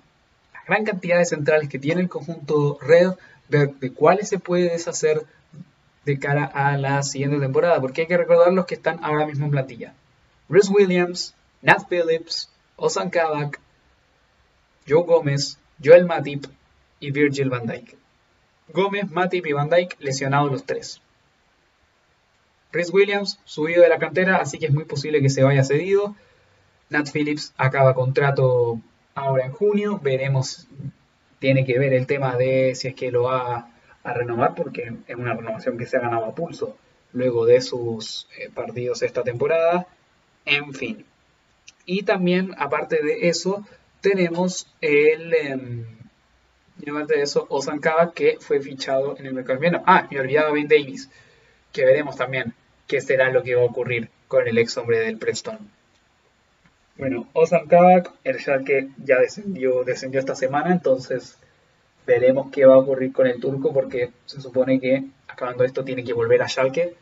la gran cantidad de centrales que tiene el conjunto Red, de, cuáles se puede deshacer de cara a la siguiente temporada, porque hay que recordar los que están ahora mismo en plantilla. Bruce Williams, Nat Phillips, Ozan Kabak, Joe Gómez, Joel Matip y Virgil van Dijk. Gómez, Matip y van Dijk lesionados los tres. Chris Williams subido de la cantera, así que es muy posible que se vaya cedido. Nat Phillips acaba contrato ahora en junio. Veremos, tiene que ver el tema de si es que lo va a renovar, porque es una renovación que se ha ganado a pulso luego de sus eh, partidos esta temporada. En fin. Y también, aparte de eso, tenemos el. Eh, aparte de eso, Osan que fue fichado en el mercado invierno. Ah, me olvidaba Ben Davis, que veremos también qué será lo que va a ocurrir con el ex hombre del Preston. Bueno, Ozan Kabak, el Schalke ya descendió, descendió esta semana, entonces veremos qué va a ocurrir con el turco porque se supone que acabando esto tiene que volver a Schalke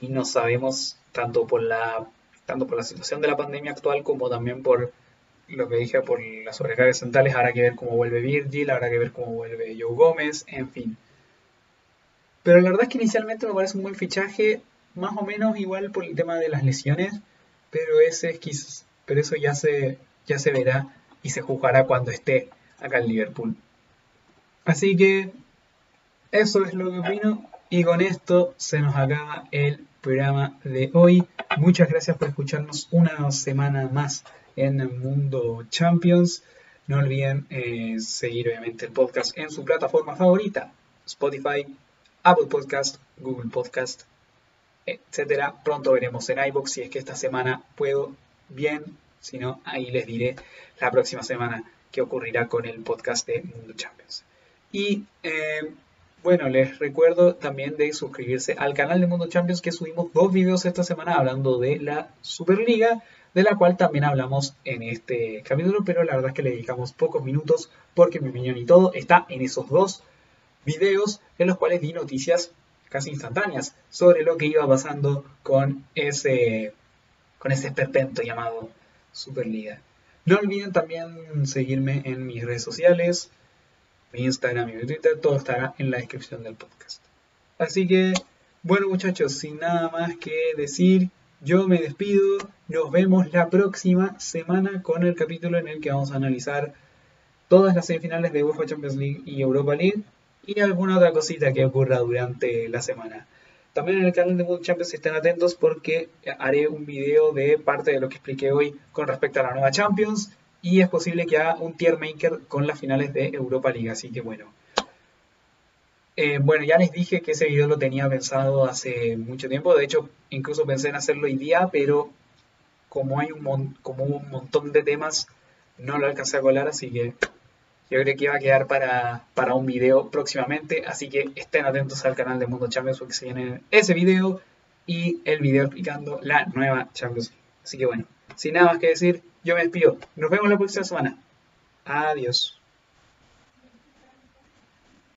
y no sabemos tanto por la tanto por la situación de la pandemia actual como también por lo que dije por las sobrecargas centrales, habrá que ver cómo vuelve Virgil, habrá que ver cómo vuelve Joe Gómez, en fin. Pero la verdad es que inicialmente me parece un buen fichaje, más o menos igual por el tema de las lesiones, pero ese es pero eso ya se, ya se verá y se juzgará cuando esté acá en Liverpool. Así que eso es lo que opino y con esto se nos acaba el programa de hoy. Muchas gracias por escucharnos una semana más en el Mundo Champions. No olviden eh, seguir obviamente el podcast en su plataforma favorita, Spotify, Apple Podcast, Google Podcast etcétera. Pronto veremos en iBox si es que esta semana puedo bien, si no, ahí les diré la próxima semana qué ocurrirá con el podcast de Mundo Champions. Y eh, bueno, les recuerdo también de suscribirse al canal de Mundo Champions que subimos dos videos esta semana hablando de la Superliga, de la cual también hablamos en este capítulo, pero la verdad es que le dedicamos pocos minutos porque mi opinión y todo está en esos dos videos en los cuales di noticias casi instantáneas sobre lo que iba pasando con ese, con ese esperpento llamado Superliga. No olviden también seguirme en mis redes sociales, mi Instagram y mi Twitter, todo estará en la descripción del podcast. Así que Bueno muchachos, sin nada más que decir, yo me despido. Nos vemos la próxima semana con el capítulo en el que vamos a analizar todas las semifinales de UEFA Champions League y Europa League y alguna otra cosita que ocurra durante la semana. También en el canal de World Champions estén atentos porque haré un video de parte de lo que expliqué hoy con respecto a la nueva Champions y es posible que haga un tier maker con las finales de Europa League, así que bueno. Eh, bueno, ya les dije que ese video lo tenía pensado hace mucho tiempo, de hecho incluso pensé en hacerlo hoy día, pero como hay un, como un montón de temas, no lo alcancé a colar, así que yo creo que iba a quedar para, para un video próximamente, así que estén atentos al canal de Mundo Champions porque se viene ese video y el video explicando la nueva Champions Así que bueno, sin nada más que decir, yo me despido. Nos vemos la próxima semana. Adiós.